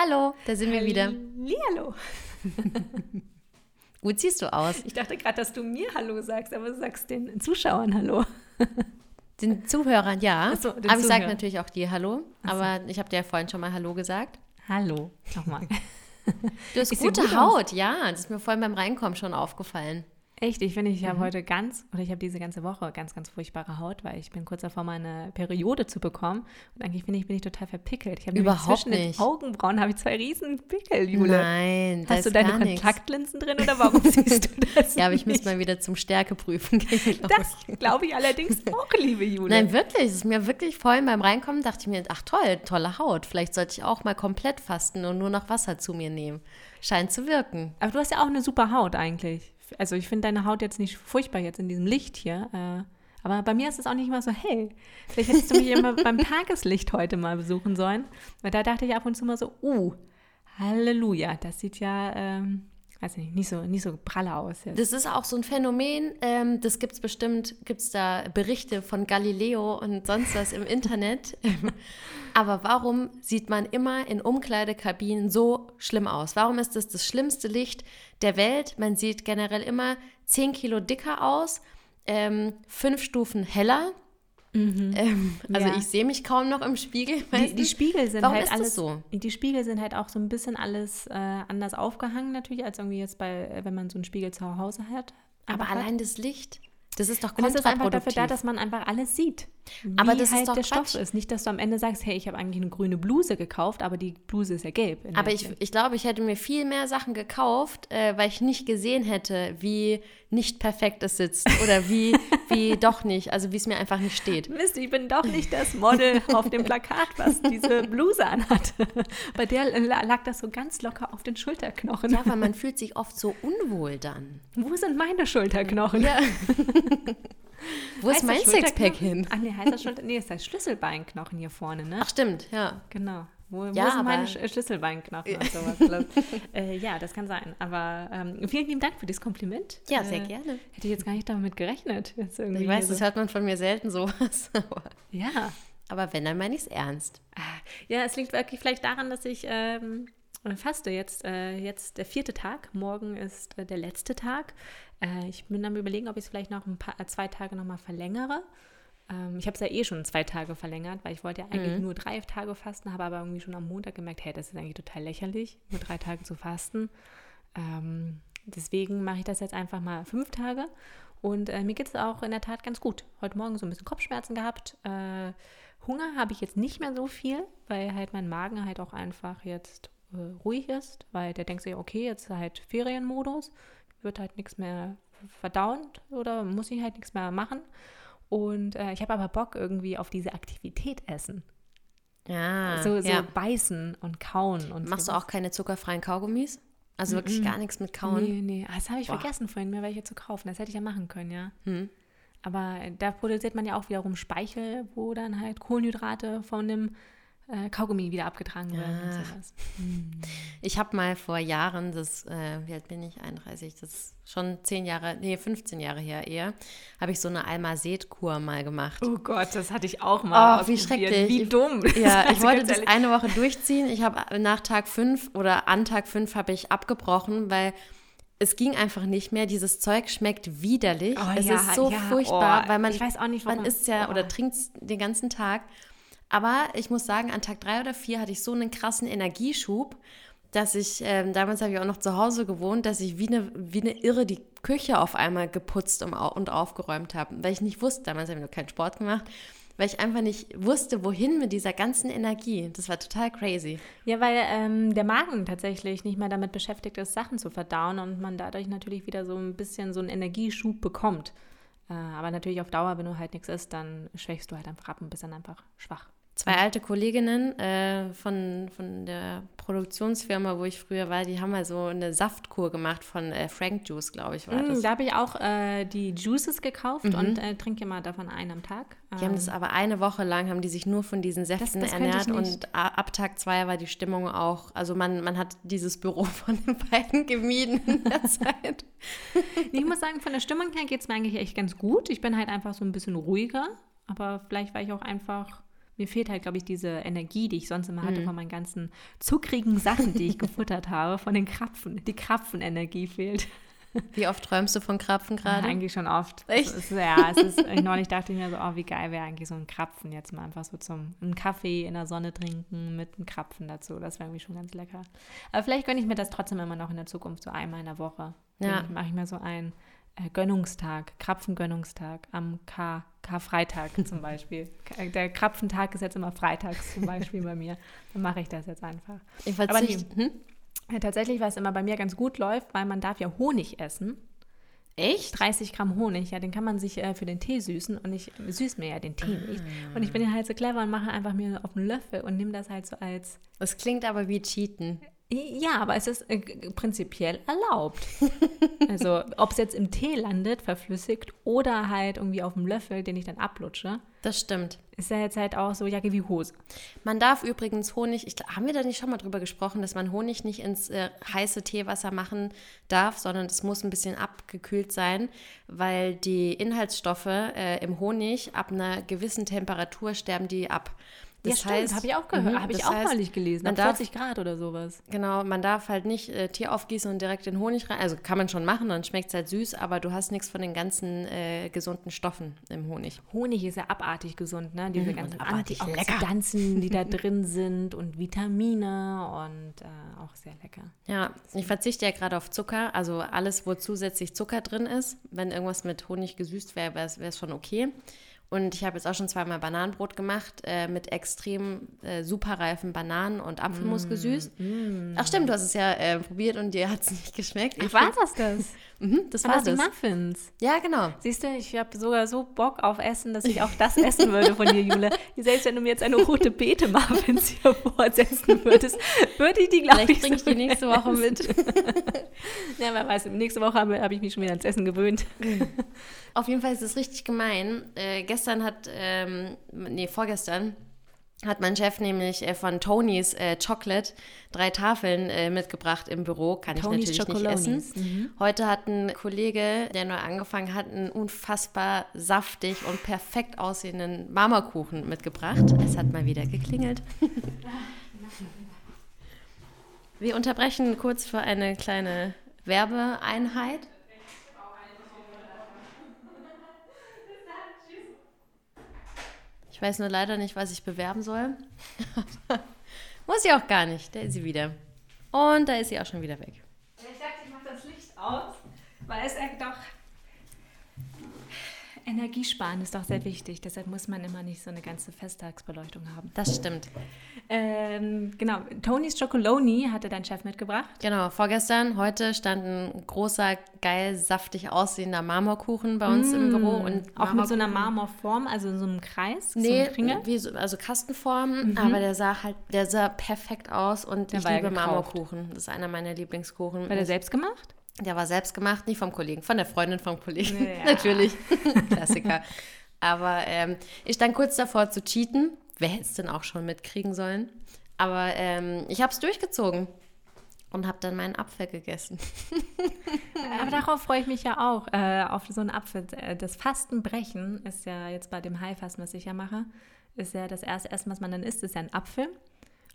Hallo, da sind wir wieder. Hallo. Gut siehst du aus. Ich dachte gerade, dass du mir Hallo sagst, aber du sagst den Zuschauern Hallo. Den Zuhörern, ja. So, den aber ich sage natürlich auch dir Hallo. Aber ich habe dir ja vorhin schon mal Hallo gesagt. Hallo. Nochmal. Du hast Ist gute gut Haut, ja. Das ist mir vorhin beim Reinkommen schon aufgefallen. Echt, ich finde, ich Mhm. habe heute ganz, oder ich habe diese ganze Woche ganz, ganz furchtbare Haut, weil ich bin kurz davor, meine Periode zu bekommen. Und eigentlich finde ich, bin ich total verpickelt. Ich habe Überhaupt zwischen nicht. den Augenbrauen habe ich zwei riesen Pickel, Jule. Nein, Hast du deine. Kontaktlinsen drin oder warum siehst du das? Ja, aber ich müsste mal wieder zum Stärkeprüfen gehen. Das glaube ich allerdings auch, liebe Jule. Nein, wirklich. Es ist mir wirklich vorhin beim Reinkommen, dachte ich mir, ach toll, tolle Haut. Vielleicht sollte ich auch mal komplett fasten und nur noch Wasser zu mir nehmen. Scheint zu wirken. Aber du hast ja auch eine super Haut eigentlich. Also ich finde deine Haut jetzt nicht furchtbar jetzt in diesem Licht hier. Äh, aber bei mir ist es auch nicht mal so hell. Vielleicht hättest du mich immer beim Tageslicht heute mal besuchen sollen. Weil da dachte ich ab und zu mal so, uh, Halleluja, das sieht ja, ähm, weiß nicht, nicht so, nicht so pralle aus jetzt. Das ist auch so ein Phänomen, ähm, das gibt es bestimmt, gibt es da Berichte von Galileo und sonst was im Internet. Aber warum sieht man immer in Umkleidekabinen so schlimm aus? Warum ist das das schlimmste Licht der Welt? Man sieht generell immer 10 Kilo dicker aus, ähm, fünf Stufen heller. Ähm, also Ja. ich sehe mich kaum noch im Spiegel. Die, die? Spiegel sind Warum halt alles so? Die Spiegel sind halt auch so ein bisschen alles äh, anders aufgehangen natürlich, als irgendwie jetzt bei, wenn man so einen Spiegel zu Hause hat. Aber einfach hat. allein das Licht, das ist doch Und es ist einfach dafür da, dass man einfach alles sieht. Aber das ist halt doch der Quatsch. Stoff ist. Nicht, dass du am Ende sagst, hey, ich habe eigentlich eine grüne Bluse gekauft, aber die Bluse ist ja gelb. Aber ich, ich glaube, ich hätte mir viel mehr Sachen gekauft, äh, weil ich nicht gesehen hätte, wie nicht perfekt es sitzt oder wie, wie doch nicht, also wie es mir einfach nicht steht. Mist, ich bin doch nicht das Model auf dem Plakat, was diese Bluse anhatte. Bei der la- lag das so ganz locker auf den Schulterknochen. Ja, weil man fühlt sich oft so unwohl dann. Wo sind meine Schulterknochen? Ja. Wo ist Heißt mein das Sixpack hin? Ach nee, heißt das Schulter? Nee, es heißt Schlüsselbeinknochen hier vorne, ne? Ach stimmt, ja. Genau. Wo, wo Ja, sind meine Sch Schlüsselbeinknochen und sowas? äh, ja, das kann sein. Aber ähm, vielen lieben Dank für das Kompliment. Ja, sehr äh, gerne. Hätte ich jetzt gar nicht damit gerechnet. Ich weiß, so. das hört man von mir selten sowas. Ja. aber wenn, dann meine ich es ernst. Ah, Ja, es liegt wirklich vielleicht daran, dass ich ähm, faste jetzt, äh, jetzt der vierte Tag. Morgen ist äh, der letzte Tag. Äh, ich bin am überlegen, ob ich es vielleicht noch ein paar, äh, zwei Tage nochmal verlängere. Ähm, ich habe es ja eh schon zwei Tage verlängert, weil ich wollte ja eigentlich nur drei Tage fasten, habe aber irgendwie schon am Montag gemerkt, hey, das ist eigentlich total lächerlich, nur drei Tage zu fasten. Ähm, deswegen mache ich das jetzt einfach mal fünf Tage. Und äh, mir geht es auch in der Tat ganz gut. Heute Morgen so ein bisschen Kopfschmerzen gehabt. Äh, Hunger habe ich jetzt nicht mehr so viel, weil halt mein Magen halt auch einfach jetzt äh, ruhig ist, weil der denkt sich, okay, jetzt ist halt Ferienmodus, wird halt nichts mehr verdauen oder muss ich halt nichts mehr machen. Und äh, ich habe aber Bock irgendwie auf diese Aktivität essen. Ja, so so ja. beißen und kauen. Und Machst du sowas. auch keine zuckerfreien Kaugummis? Also wirklich gar nichts mit Kauen? Nee, nee, Ah, das habe ich Boah. vergessen vorhin, mir welche zu kaufen. Das hätte ich ja machen können, ja. Hm. Aber da produziert man ja auch wiederum Speichel, wo dann halt Kohlenhydrate von dem äh, Kaugummi wieder abgetragen werden und Ach. sowas. Ich habe mal vor Jahren, das, äh, wie alt bin ich? 31, das ist schon 10 Jahre, nee, 15 Jahre her eher, habe ich so eine Almased-Kur mal gemacht. Oh Gott, das hatte ich auch Oh, mal. wie ausprobiert. schrecklich. Wie dumm. Ja, ich Also wollte das ehrlich. eine Woche durchziehen. Ich habe nach Tag 5 oder an Tag 5 habe ich abgebrochen, weil es ging einfach nicht mehr. Dieses Zeug schmeckt widerlich. Oh, es ja, ist so ja, furchtbar, oh, weil man, ich weiß auch nicht, man warum. isst ja Oh. oder trinkt den ganzen Tag. Aber ich muss sagen, an Tag 3 oder 4 hatte ich so einen krassen Energieschub, dass ich, ähm, damals habe ich auch noch zu Hause gewohnt, dass ich wie eine, wie eine Irre die Küche auf einmal geputzt und aufgeräumt habe. Weil ich nicht wusste, damals habe ich noch keinen Sport gemacht, weil ich einfach nicht wusste, wohin mit dieser ganzen Energie. Das war total crazy. Ja, weil ähm, der Magen tatsächlich nicht mehr damit beschäftigt ist, Sachen zu verdauen und man dadurch natürlich wieder so ein bisschen so einen Energieschub bekommt. Äh, aber natürlich auf Dauer, wenn du halt nichts isst, dann schwächst du halt einfach ab und bist dann einfach schwach. Zwei alte Kolleginnen äh, von, von der Produktionsfirma, wo ich früher war, die haben mal so eine Saftkur gemacht von äh, Frank Juice, glaube ich, war Mm, das. da habe ich auch äh, die Juices gekauft und äh, trinke immer davon einen am Tag. Die haben das aber eine Woche lang, haben die sich nur von diesen Säften das ich ernährt und ab Tag zwei war die Stimmung auch, also man, man hat dieses Büro von den beiden gemieden in der Zeit. Ich muss sagen, von der Stimmung her geht es mir eigentlich echt ganz gut. Ich bin halt einfach so ein bisschen ruhiger, aber vielleicht, weil ich auch einfach mir fehlt halt, glaube ich, diese Energie, die ich sonst immer hatte von meinen ganzen zuckrigen Sachen, die ich gefuttert habe, von den Krapfen. Die Krapfenenergie fehlt. Wie oft träumst du von Krapfen gerade? Ja, eigentlich schon oft. Echt? Es ist, ja, es ist, neulich dachte ich mir so, oh, wie geil wäre eigentlich so ein Krapfen jetzt mal einfach so zum einen Kaffee in der Sonne trinken mit einem Krapfen dazu. Das wäre irgendwie schon ganz lecker. Aber vielleicht gönne ich mir das trotzdem immer noch in der Zukunft so einmal in der Woche. Ja. Mache ich mir so einen äh, Gönnungstag, Krapfengönnungstag am K Karfreitag zum Beispiel. Der Krapfentag ist jetzt immer freitags zum Beispiel bei mir. Dann mache ich das jetzt einfach. Ich Aber nee, verzichte. Hm? tatsächlich, was immer bei mir ganz gut läuft, weil man darf ja Honig essen. Echt? 30 Gramm Honig, ja, den kann man sich äh, für den Tee süßen und ich süß mir ja den Tee nicht. Und ich bin ja halt so clever und mache einfach mir auf einen Löffel und nehme das halt so als, Das klingt aber wie Cheaten. Ja, aber es ist äh, prinzipiell erlaubt. also, ob es jetzt im Tee landet, verflüssigt, oder halt irgendwie auf dem Löffel, den ich dann ablutsche, Das stimmt. ist ja jetzt halt auch so Jacke wie Hose. Man darf übrigens Honig, ich, haben wir da nicht schon mal drüber gesprochen, dass man Honig nicht ins äh, heiße Teewasser machen darf, sondern es muss ein bisschen abgekühlt sein, weil die Inhaltsstoffe äh, im Honig ab einer gewissen Temperatur sterben die ab. Das heißt, habe ich auch gehört, Mhm, habe ich auch heißt, neulich gelesen, man darf- 40 Grad oder sowas. Genau, man darf halt nicht äh, Tee aufgießen und direkt den Honig rein. Also kann man schon machen, dann schmeckt es halt süß, aber du hast nichts von den ganzen äh, gesunden Stoffen im Honig. Honig ist ja abartig gesund, ne? Diese Mm, ganzen Antioxidantien, die da drin sind und Vitamine und äh, auch sehr lecker. Ja, ich verzichte ja gerade auf Zucker, also alles, wo zusätzlich Zucker drin ist. Wenn irgendwas mit Honig gesüßt wäre, wäre es schon okay. Und ich habe jetzt auch schon zweimal Bananenbrot gemacht äh, mit extrem äh, superreifen Bananen und Apfelmus gesüßt. Ach stimmt, du hast es ja äh, probiert und dir hat es nicht geschmeckt. Ach, Ich war find- das das? Mhm, das War war das die. Muffins? Ja, genau. Siehst du, ich habe sogar so Bock auf Essen, dass ich auch das essen würde von dir, Jule. Selbst wenn du mir jetzt eine rote Beete Muffins hier vorsetzen würdest, würde ich die, glaube Vielleicht ich, bringe ich die nächste Woche mit. Ja, wer weiß, nächste Woche habe, habe ich mich schon wieder ans Essen gewöhnt. Auf jeden Fall ist es richtig gemein. Äh, gestern hat, ähm, nee, vorgestern hat mein Chef nämlich äh, von Tonys äh, Chocolate drei Tafeln äh, mitgebracht im Büro. Kann ich Tonys natürlich nicht essen. Heute hat ein Kollege, der neu angefangen hat, einen unfassbar saftig und perfekt aussehenden Marmorkuchen mitgebracht. Es hat mal wieder geklingelt. Wir unterbrechen kurz für eine kleine Werbeeinheit. Ich weiß nur leider nicht, was ich bewerben soll. Muss ich auch gar nicht. Da ist sie wieder. Und da ist sie auch schon wieder weg. Ich dachte, ich mache das Licht aus, weil es ja doch. Energiesparen ist doch sehr wichtig. Deshalb muss man immer nicht so eine ganze Festtagsbeleuchtung haben. Das stimmt. Ähm, genau, Tonys Chocoloni hatte dein Chef mitgebracht. Genau, vorgestern, heute stand ein großer, geil, saftig aussehender Marmorkuchen bei uns im Büro. Und Mm. Auch mit so einer Marmorform, also in so einem Kreis, so Nee, einem Kringel. wie so, also Kastenform, aber der sah halt, der sah perfekt aus und Der ich liebe. Marmorkuchen. Das ist einer meiner Lieblingskuchen. War der selbst gemacht? Der war selbst gemacht, nicht vom Kollegen, von der Freundin vom Kollegen. Ja. Natürlich. Klassiker. Aber ähm, ich stand kurz davor zu cheaten. Wer hätte es denn auch schon mitkriegen sollen? Aber ähm, ich habe es durchgezogen und habe dann meinen Apfel gegessen. Aber darauf freue ich mich ja auch, äh, auf so einen Apfel. Äh, Das Fastenbrechen ist ja jetzt bei dem Heilfasten, was ich ja mache, ist ja das erste Essen, was man dann isst, ist ja ein Apfel.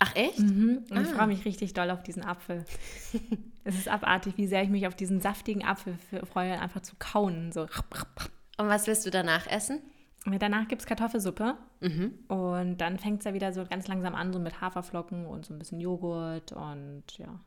Ach echt? Und ich Ah. freue mich richtig doll auf diesen Apfel. es ist abartig, wie sehr ich mich auf diesen saftigen Apfel freue, einfach zu kauen. So. Und was willst du danach essen? Und danach gibt es Kartoffelsuppe. Mhm. Und dann fängt es ja wieder so ganz langsam an, so mit Haferflocken und so ein bisschen Joghurt und ja,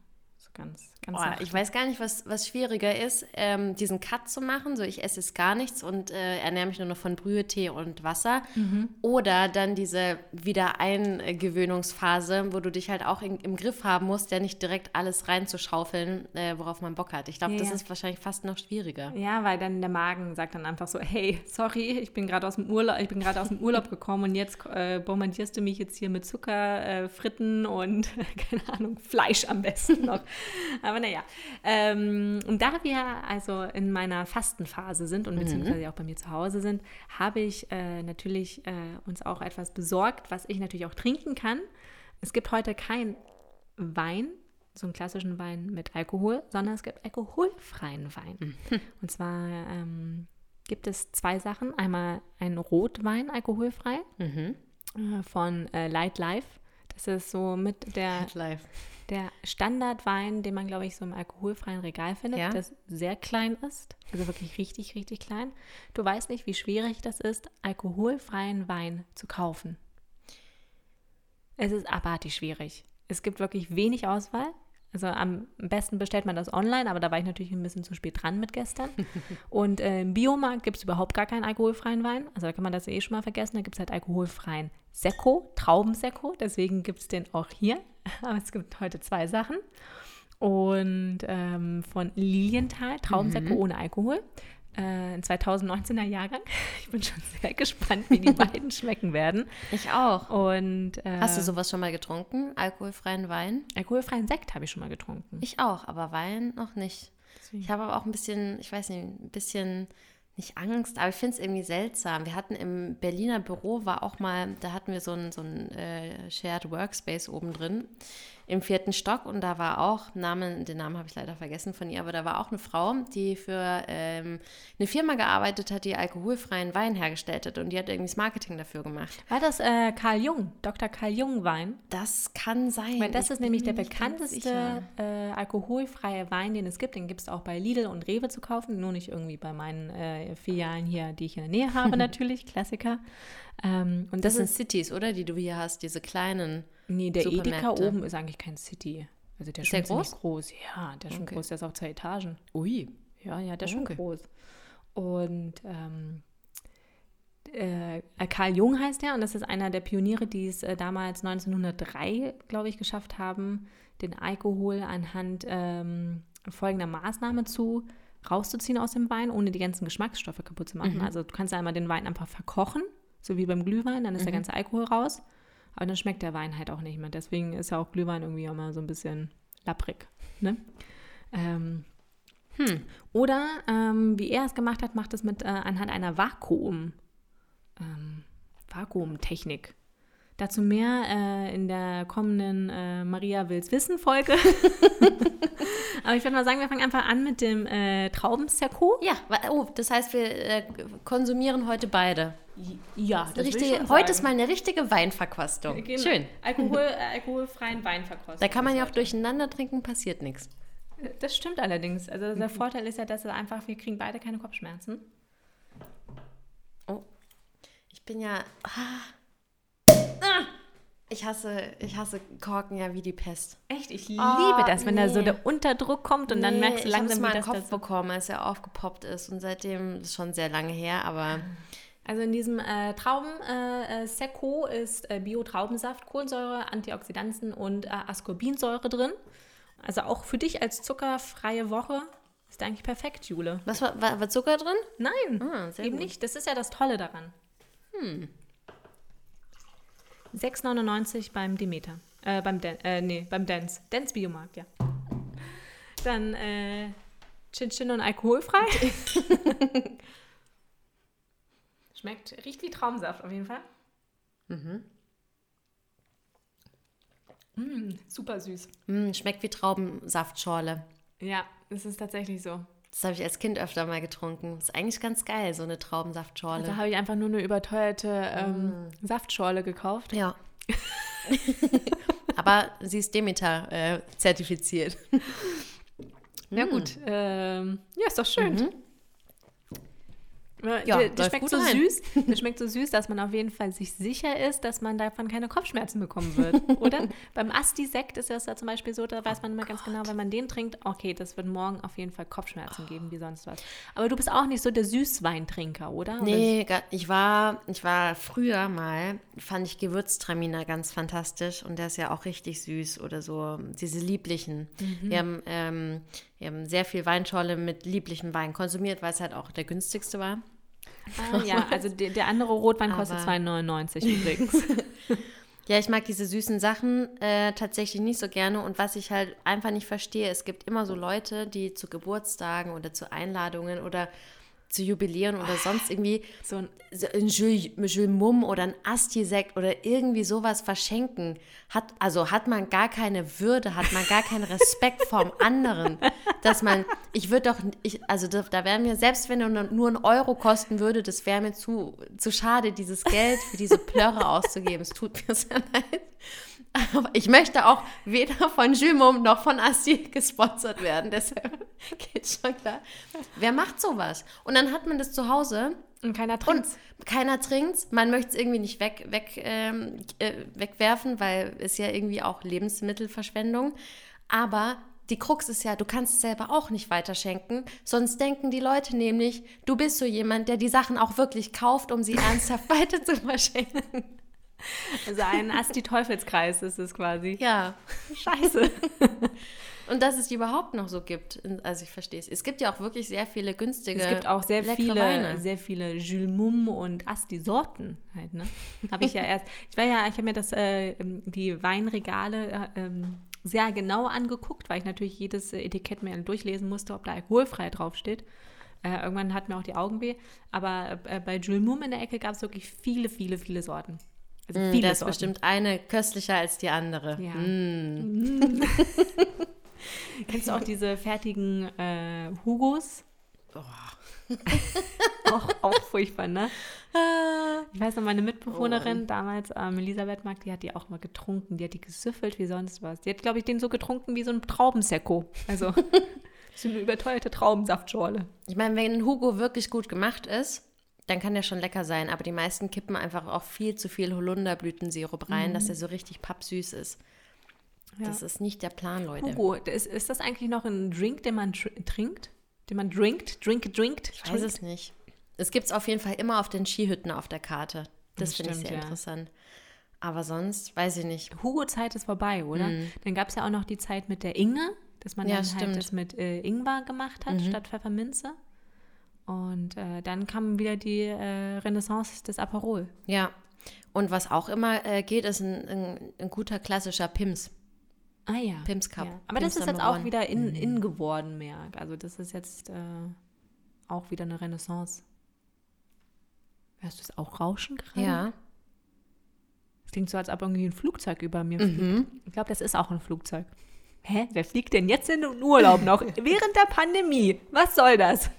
so ganz, ganz Oh, ich weiß gar nicht, was, was schwieriger ist, ähm, diesen Cut zu machen. So, ich esse jetzt gar nichts und äh, ernähre mich nur noch von Brühe, Tee und Wasser. Mhm. Oder dann diese Wiedereingewöhnungsphase, wo du dich halt auch in, im Griff haben musst, ja nicht direkt alles reinzuschaufeln, äh, worauf man Bock hat. Ich glaube, Ja, das ist wahrscheinlich fast noch schwieriger. Ja, weil dann der Magen sagt dann einfach so, hey, sorry, ich bin gerade aus dem Urlaub, ich bin gerade aus dem Urlaub gekommen und jetzt äh, bombardierst du mich jetzt hier mit Zucker, äh, Fritten und keine Ahnung, Fleisch am besten noch. Aber naja, ähm, und da wir also in meiner Fastenphase sind und beziehungsweise auch bei mir zu Hause sind, habe ich äh, natürlich äh, uns auch etwas besorgt, was ich natürlich auch trinken kann. Es gibt heute kein Wein, so einen klassischen Wein mit Alkohol, sondern es gibt alkoholfreien Wein. Und zwar ähm, gibt es zwei Sachen. Einmal einen Rotwein alkoholfrei Mhm. äh, von äh, Light Life. Das ist so mit der, der Standardwein, den man, glaube ich, so im alkoholfreien Regal findet, Ja. das sehr klein ist. Also wirklich richtig, richtig klein. Du weißt nicht, wie schwierig das ist, alkoholfreien Wein zu kaufen. Es ist abartig schwierig. Es gibt wirklich wenig Auswahl. Also am besten bestellt man das online, aber da war ich natürlich ein bisschen zu spät dran mit gestern. Und äh, im Biomarkt gibt es überhaupt gar keinen alkoholfreien Wein. Also da kann man das eh schon mal vergessen. Da gibt es halt alkoholfreien Sekko, Traubensekko. Deswegen gibt es den auch hier. Aber es gibt heute zwei Sachen. Und ähm, von Lilienthal, Traubensekko ohne Alkohol. Äh, ein 2019er Jahrgang. Ich bin schon sehr gespannt, wie die beiden schmecken werden. Ich auch. Und äh, Hast du sowas schon mal getrunken? Alkoholfreien Wein? alkoholfreien Sekt habe ich schon mal getrunken. Ich auch, aber Wein noch nicht. Deswegen. Ich habe aber auch ein bisschen, ich weiß nicht, ein bisschen nicht Angst, aber ich finde es irgendwie seltsam. Wir hatten im Berliner Büro, war auch mal, da hatten wir so ein, so ein äh, Shared Workspace oben drin im vierten Stock und da war auch, Namen, den Namen habe ich leider vergessen von ihr, aber da war auch eine Frau, die für ähm, eine Firma gearbeitet hat, die alkoholfreien Wein hergestellt hat und die hat irgendwie das Marketing dafür gemacht. War das äh, Karl Jung, Dr. Karl Jung Wein? Das kann sein. Weil das Ich ist nämlich der bekannteste äh, alkoholfreie Wein, den es gibt. Den gibt es auch bei Lidl und Rewe zu kaufen, nur nicht irgendwie bei meinen äh, Filialen hier, die ich in der Nähe habe, natürlich, Klassiker. Ähm, und Das das, sind Cities, oder? Die du hier hast, diese kleinen. Nee, der Edeka oben ist eigentlich kein City. Also der ist der schon ziemlich groß. Ja, der ist schon Okay. groß, der ist auch zwei Etagen. Ui. Ja, ja, der ist schon Okay. groß. Und ähm, äh, Karl Jung heißt der und das ist einer der Pioniere, die es äh, damals 1903, glaube ich, geschafft haben, den Alkohol anhand ähm, folgender Maßnahme zu rauszuziehen aus dem Wein, ohne die ganzen Geschmacksstoffe kaputt zu machen. Also du kannst einmal den Wein einfach verkochen, so wie beim Glühwein, dann ist der ganze Alkohol raus. Aber dann schmeckt der Wein halt auch nicht mehr. Deswegen ist ja auch Glühwein irgendwie immer so ein bisschen lapprig. Ne? Ähm, Hm. oder ähm, wie er es gemacht hat, macht es mit äh, anhand einer Vakuum, ähm, Vakuumtechnik. Dazu mehr äh, in der kommenden äh, Maria Wills Wissen Folge. Aber ich würde mal sagen, wir fangen einfach an mit dem äh, Traubensekko. Ja, oh, das heißt, wir äh, konsumieren heute beide. Ja, Richtige, heute ist mal eine richtige Weinverkostung. Genau. Schön. Alkohol, äh, alkoholfreien Wein verkosten. Da kann man ja auch durcheinander trinken, passiert nichts. Das stimmt allerdings. Also der Vorteil ist ja, dass es einfach, wir kriegen beide keine Kopfschmerzen. Oh, ich bin ja. Ah. Ah. Ich hasse, ich hasse Korken ja wie die Pest. Echt, ich Oh, liebe das, wenn da so nee. der Unterdruck kommt und dann Nee, merkst du ich langsam, mal wie das, Kopf das bekommen, als er aufgepoppt ist. Und seitdem ist schon sehr lange her, aber Also in diesem äh, Trauben äh, äh, ist äh, Bio-Traubensaft, Kohlensäure, Antioxidantien und äh, Ascorbinsäure drin. Also auch für dich als zuckerfreie Woche ist eigentlich perfekt, Jule. was war, war, war Zucker drin? Nein, Ah, eben gut. nicht. Das ist ja das Tolle daran. Hm. 6,99 beim Demeter. Äh, beim, Den äh, nee, beim Dance. Dance Biomarkt, ja. Dann äh, Chin Chin und alkoholfrei. Schmeckt, riecht wie Traumsaft auf jeden Fall. Mhm. Mm, super süß. Mm, schmeckt wie Traubensaftschorle. Ja, es ist tatsächlich so. Das habe ich als Kind öfter mal getrunken. Ist eigentlich ganz geil, so eine Traubensaftschorle. Da habe ich einfach nur eine überteuerte ähm, Saftschorle gekauft. ja. Aber sie ist Demeter äh, zertifiziert. Ja, gut. Ähm, ja, ist doch schön. Mhm. Ja, der, der schmeckt so rein. süß. Der schmeckt so süß, dass man auf jeden Fall sich sicher ist, dass man davon keine Kopfschmerzen bekommen wird, oder? Beim Asti-Sekt ist das ja zum Beispiel so, da weiß man immer ganz genau, wenn man den trinkt, okay, das wird morgen auf jeden Fall Kopfschmerzen geben, wie sonst was. Aber du bist auch nicht so der Süßweintrinker, oder? Oder Nee, ga- ich war, ich war früher mal, fand ich Gewürztraminer ganz fantastisch und der ist ja auch richtig süß oder so, diese lieblichen. Wir, haben, ähm, wir haben sehr viel Weinschorle mit lieblichem Wein konsumiert, weil es halt auch der günstigste war. Ah, ja, also der, der andere Rotwein kostet Aber- 2,99 übrigens. Ja, ich mag diese süßen Sachen äh, tatsächlich nicht so gerne. Und was ich halt einfach nicht verstehe, es gibt immer so Leute, die zu Geburtstagen oder zu Einladungen oder zu jubilieren oder sonst irgendwie So ein so ein Jules, Jules Mumm oder ein Asti-Sekt oder irgendwie sowas verschenken, hat, also hat man gar keine Würde, hat man gar keinen Respekt vorm anderen, dass man, ich würde doch, ich, also da, da wäre mir, selbst wenn er nur nur ein Euro kosten würde, das wäre mir zu, zu schade, dieses Geld für diese Plörre auszugeben. Es tut mir sehr leid. Ich möchte auch weder von Jules Mumm noch von Asti gesponsert werden, deshalb geht schon klar. Wer macht sowas? Und dann hat man das zu Hause und keiner und trinkt's. keiner trinkt Man möchte es irgendwie nicht weg, weg, ähm, äh, wegwerfen, weil es ja irgendwie auch Lebensmittelverschwendung. Aber die Krux ist ja, du kannst es selber auch nicht weiterschenken. Sonst denken die Leute nämlich, du bist so jemand, der die Sachen auch wirklich kauft, um sie ernsthaft weiter zu verschenken. Also ein Asti-Teufelskreis ist es quasi. Ja. Scheiße. Und dass es die überhaupt noch so gibt. Also ich verstehe es. Es gibt ja auch wirklich sehr viele günstige. Es gibt auch sehr viele, Weine. sehr viele Jules Mumm und Asti-Sorten halt, ne? Habe ich ja erst. Ich war ja, ich habe mir das, äh, die Weinregale äh, ähm, sehr genau angeguckt, weil ich natürlich jedes Etikett mir durchlesen musste, ob da alkoholfrei draufsteht. Äh, irgendwann hat mir auch die Augen weh. Aber äh, bei Jules Mumm in der Ecke gab es wirklich viele, viele, viele Sorten. Also Mm, da ist Sorten. bestimmt eine köstlicher als die andere. Ja. Mm. Kennst du auch diese fertigen äh, Hugos? Oh. auch, auch furchtbar, ne? Ah. Ich weiß noch, meine Mitbewohnerin Oh. damals am Elisabeth Markt, die hat die auch mal getrunken. Die hat die gesüffelt wie sonst was. Die hat, glaube ich, den so getrunken wie so ein Traubensekko. Also so eine überteuerte Traubensaftschorle. Ich meine, wenn ein Hugo wirklich gut gemacht ist, dann kann der schon lecker sein. Aber die meisten kippen einfach auch viel zu viel Holunderblütensirup rein, dass der so richtig pappsüß ist. Ja. Das ist nicht der Plan, Leute. Hugo, ist, ist das eigentlich noch ein Drink, den man tr trinkt? Den man drinkt? Drink, drinkt? Ich weiß es nicht. Es gibt es auf jeden Fall immer auf den Skihütten auf der Karte. Das Das finde ich sehr ja. interessant. Aber sonst weiß ich nicht. Hugo-Zeit ist vorbei, oder? Dann gab es ja auch noch die Zeit mit der Inge, dass man Ja, dann stimmt. halt das mit äh, Ingwer gemacht hat statt Pfefferminze. Und äh, dann kam wieder die äh, Renaissance des Aperol. Ja. Und was auch immer äh, geht, ist ein, ein, ein guter klassischer Pims. Ah ja. Pims Cup. Ja. Aber das Pims ist jetzt auch wieder in, in geworden mehr. Also das ist jetzt äh, auch wieder eine Renaissance. Hörst du es auch rauschen gerade? Ja. Es klingt so, als ob irgendwie ein Flugzeug über mir Mhm. fliegt. Ich glaube, das ist auch ein Flugzeug. Hä? Wer fliegt denn jetzt in den Urlaub noch? Während der Pandemie. Was soll das?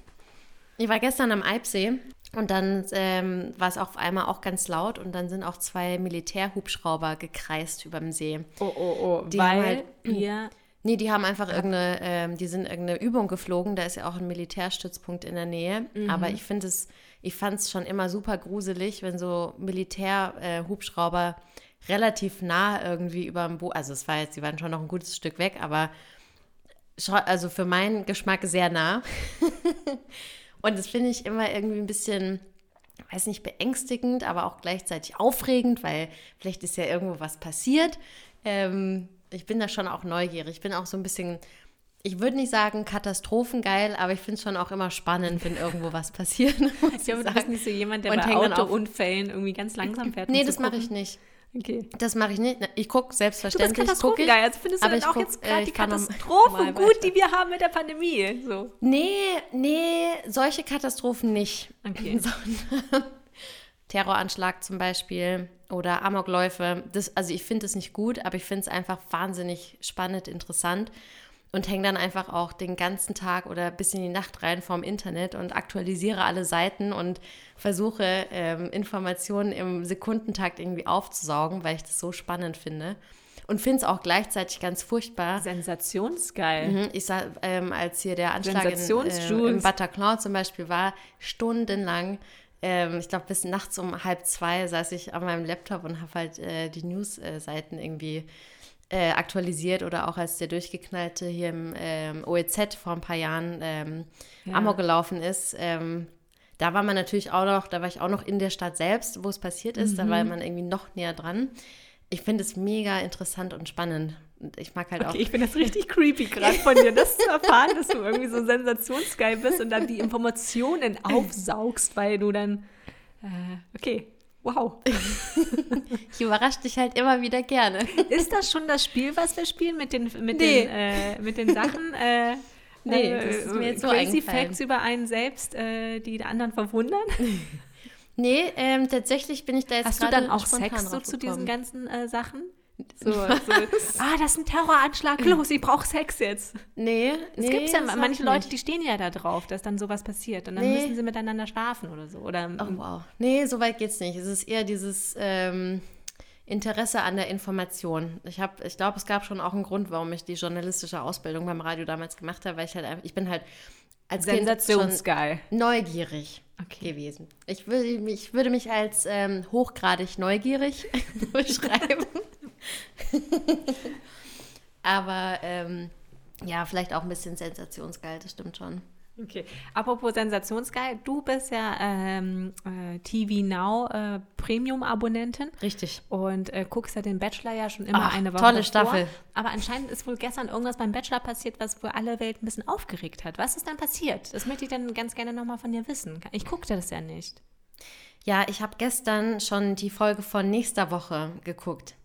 Ich war gestern am Eibsee und dann ähm, war es auf einmal auch ganz laut und dann sind auch zwei Militärhubschrauber gekreist über dem See. Oh, oh, oh. Die weil haben halt- ihr. Nee, die haben einfach irgendeine, ähm, die sind irgendeine Übung geflogen. Da ist ja auch ein Militärstützpunkt in der Nähe. Aber ich finde es, ich fand es schon immer super gruselig, wenn so Militärhubschrauber relativ nah irgendwie über dem Boot, also es war jetzt, die waren schon noch ein gutes Stück weg, aber also für meinen Geschmack sehr nah. Und das finde ich immer irgendwie ein bisschen, weiß nicht, beängstigend, aber auch gleichzeitig aufregend, weil vielleicht ist ja irgendwo was passiert. Ähm, ich bin da schon auch neugierig. Ich bin auch so ein bisschen, ich würde nicht sagen katastrophengeil, aber ich finde es schon auch immer spannend, wenn irgendwo was passiert. Ich glaube, du bist nicht so jemand, der Und bei Autounfällen irgendwie ganz langsam fährt. Nee, das mache ich nicht. Okay. Das mache ich nicht. Ich gucke Du bist selbstverständlich. guck ich. katastrophengeil. Jetzt findest du aber ich auch guck, jetzt äh, gerade die Katastrophen gut, die wir haben mit der Pandemie. So. Nee, nee, solche Katastrophen nicht. Okay. Sondern Terroranschlag zum Beispiel oder Amokläufe. Das, also ich finde es nicht gut, aber ich finde es einfach wahnsinnig spannend, interessant und hänge dann einfach auch den ganzen Tag oder bis in die Nacht rein vorm Internet und aktualisiere alle Seiten und versuche ähm, Informationen im Sekundentakt irgendwie aufzusaugen, weil ich das so spannend finde. Und finde es auch gleichzeitig ganz furchtbar, Sensationsgeil. Mhm, Ich sah, ähm, als hier der Anschlag in, äh, im Bataclan zum Beispiel war, stundenlang, ähm, ich glaube bis nachts um halb zwei saß ich an meinem Laptop und habe halt äh, die News-Seiten irgendwie äh, aktualisiert oder auch als der durchgeknallte hier im ähm, OEZ vor ein paar Jahren ähm, Ja. Amok gelaufen ist. Ähm, da war man natürlich auch noch, da war ich auch noch in der Stadt selbst, wo es passiert ist. Da war Mhm. man irgendwie noch näher dran. Ich finde es mega interessant und spannend. Und ich mag halt auch Okay, ich finde das richtig creepy gerade von dir, das zu erfahren, dass du irgendwie so sensationsgeil bist und dann die Informationen aufsaugst, weil du dann. Äh, okay, wow. Ich überrasche dich halt immer wieder gerne. Ist das schon das Spiel, was wir spielen mit den, mit Nee. den, äh, mit den Sachen? Äh, Nee, das ist mir jetzt so Crazy. Facts über einen selbst, äh, die die anderen verwundern. Nee, ähm, tatsächlich bin ich da jetzt Hast du dann auch Sex so zu diesen ganzen äh, Sachen? So, so, ah, das ist ein Terroranschlag, los, ich brauche Sex jetzt. Nee, Es nee, gibt ja manche Leute, nicht. die stehen ja da drauf, dass dann sowas passiert und dann Nee. müssen sie miteinander schlafen oder so. Oder Oh, wow. Nee, so weit geht's nicht. Es ist eher dieses ähm, Interesse an der Information. Ich, hab- ich glaube, es gab schon auch einen Grund, warum ich die journalistische Ausbildung beim Radio damals gemacht habe, weil ich halt einfach, ich bin halt als sensationsgeil. neugierig Okay. gewesen. Ich würde, mich- ich würde mich als ähm, hochgradig neugierig beschreiben. Aber ähm, ja, vielleicht auch ein bisschen sensationsgeil, das stimmt schon. Okay. Apropos sensationsgeil, du bist ja ähm, äh, TV Now äh, Premium-Abonnentin. Richtig. Und äh, guckst ja den Bachelor ja schon immer Ach, eine Woche tolle davor. Staffel. Aber anscheinend ist wohl gestern irgendwas beim Bachelor passiert, was wohl alle Welt ein bisschen aufgeregt hat. Was ist denn passiert? Das möchte ich dann ganz gerne nochmal von dir wissen. Ich guckte das ja nicht. Ja, ich habe gestern schon die Folge von nächster Woche geguckt.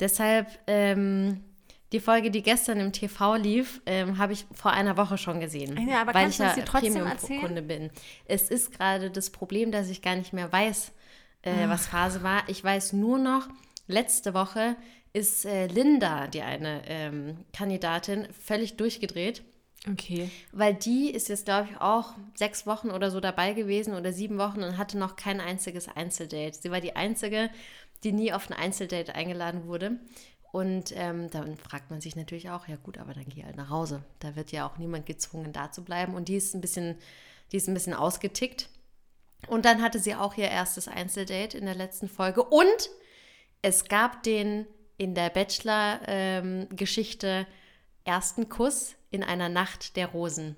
Deshalb ähm, die Folge, die gestern im TV lief, ähm, habe ich vor einer Woche schon gesehen. Ja, aber weil kannst ich du ja? Premium-Kunde bin. Es ist gerade das Problem, dass ich gar nicht mehr weiß, äh, was Phase war. Ich weiß nur noch, letzte Woche ist äh, Linda, die eine ähm, Kandidatin, völlig durchgedreht. Okay. Weil die ist jetzt, glaube ich, auch sechs Wochen oder so dabei gewesen oder sieben Wochen und hatte noch kein einziges Einzeldate. Sie war die Einzige, die nie auf ein Einzeldate eingeladen wurde. Und ähm, dann fragt man sich natürlich auch, ja gut, aber dann geh halt nach Hause. Da wird ja auch niemand gezwungen, da zu bleiben. Und die ist ein bisschen, die ist ein bisschen ausgetickt. Und dann hatte sie auch ihr erstes Einzeldate in der letzten Folge. Und es gab den in der Bachelor-Geschichte ersten Kuss in einer Nacht der Rosen.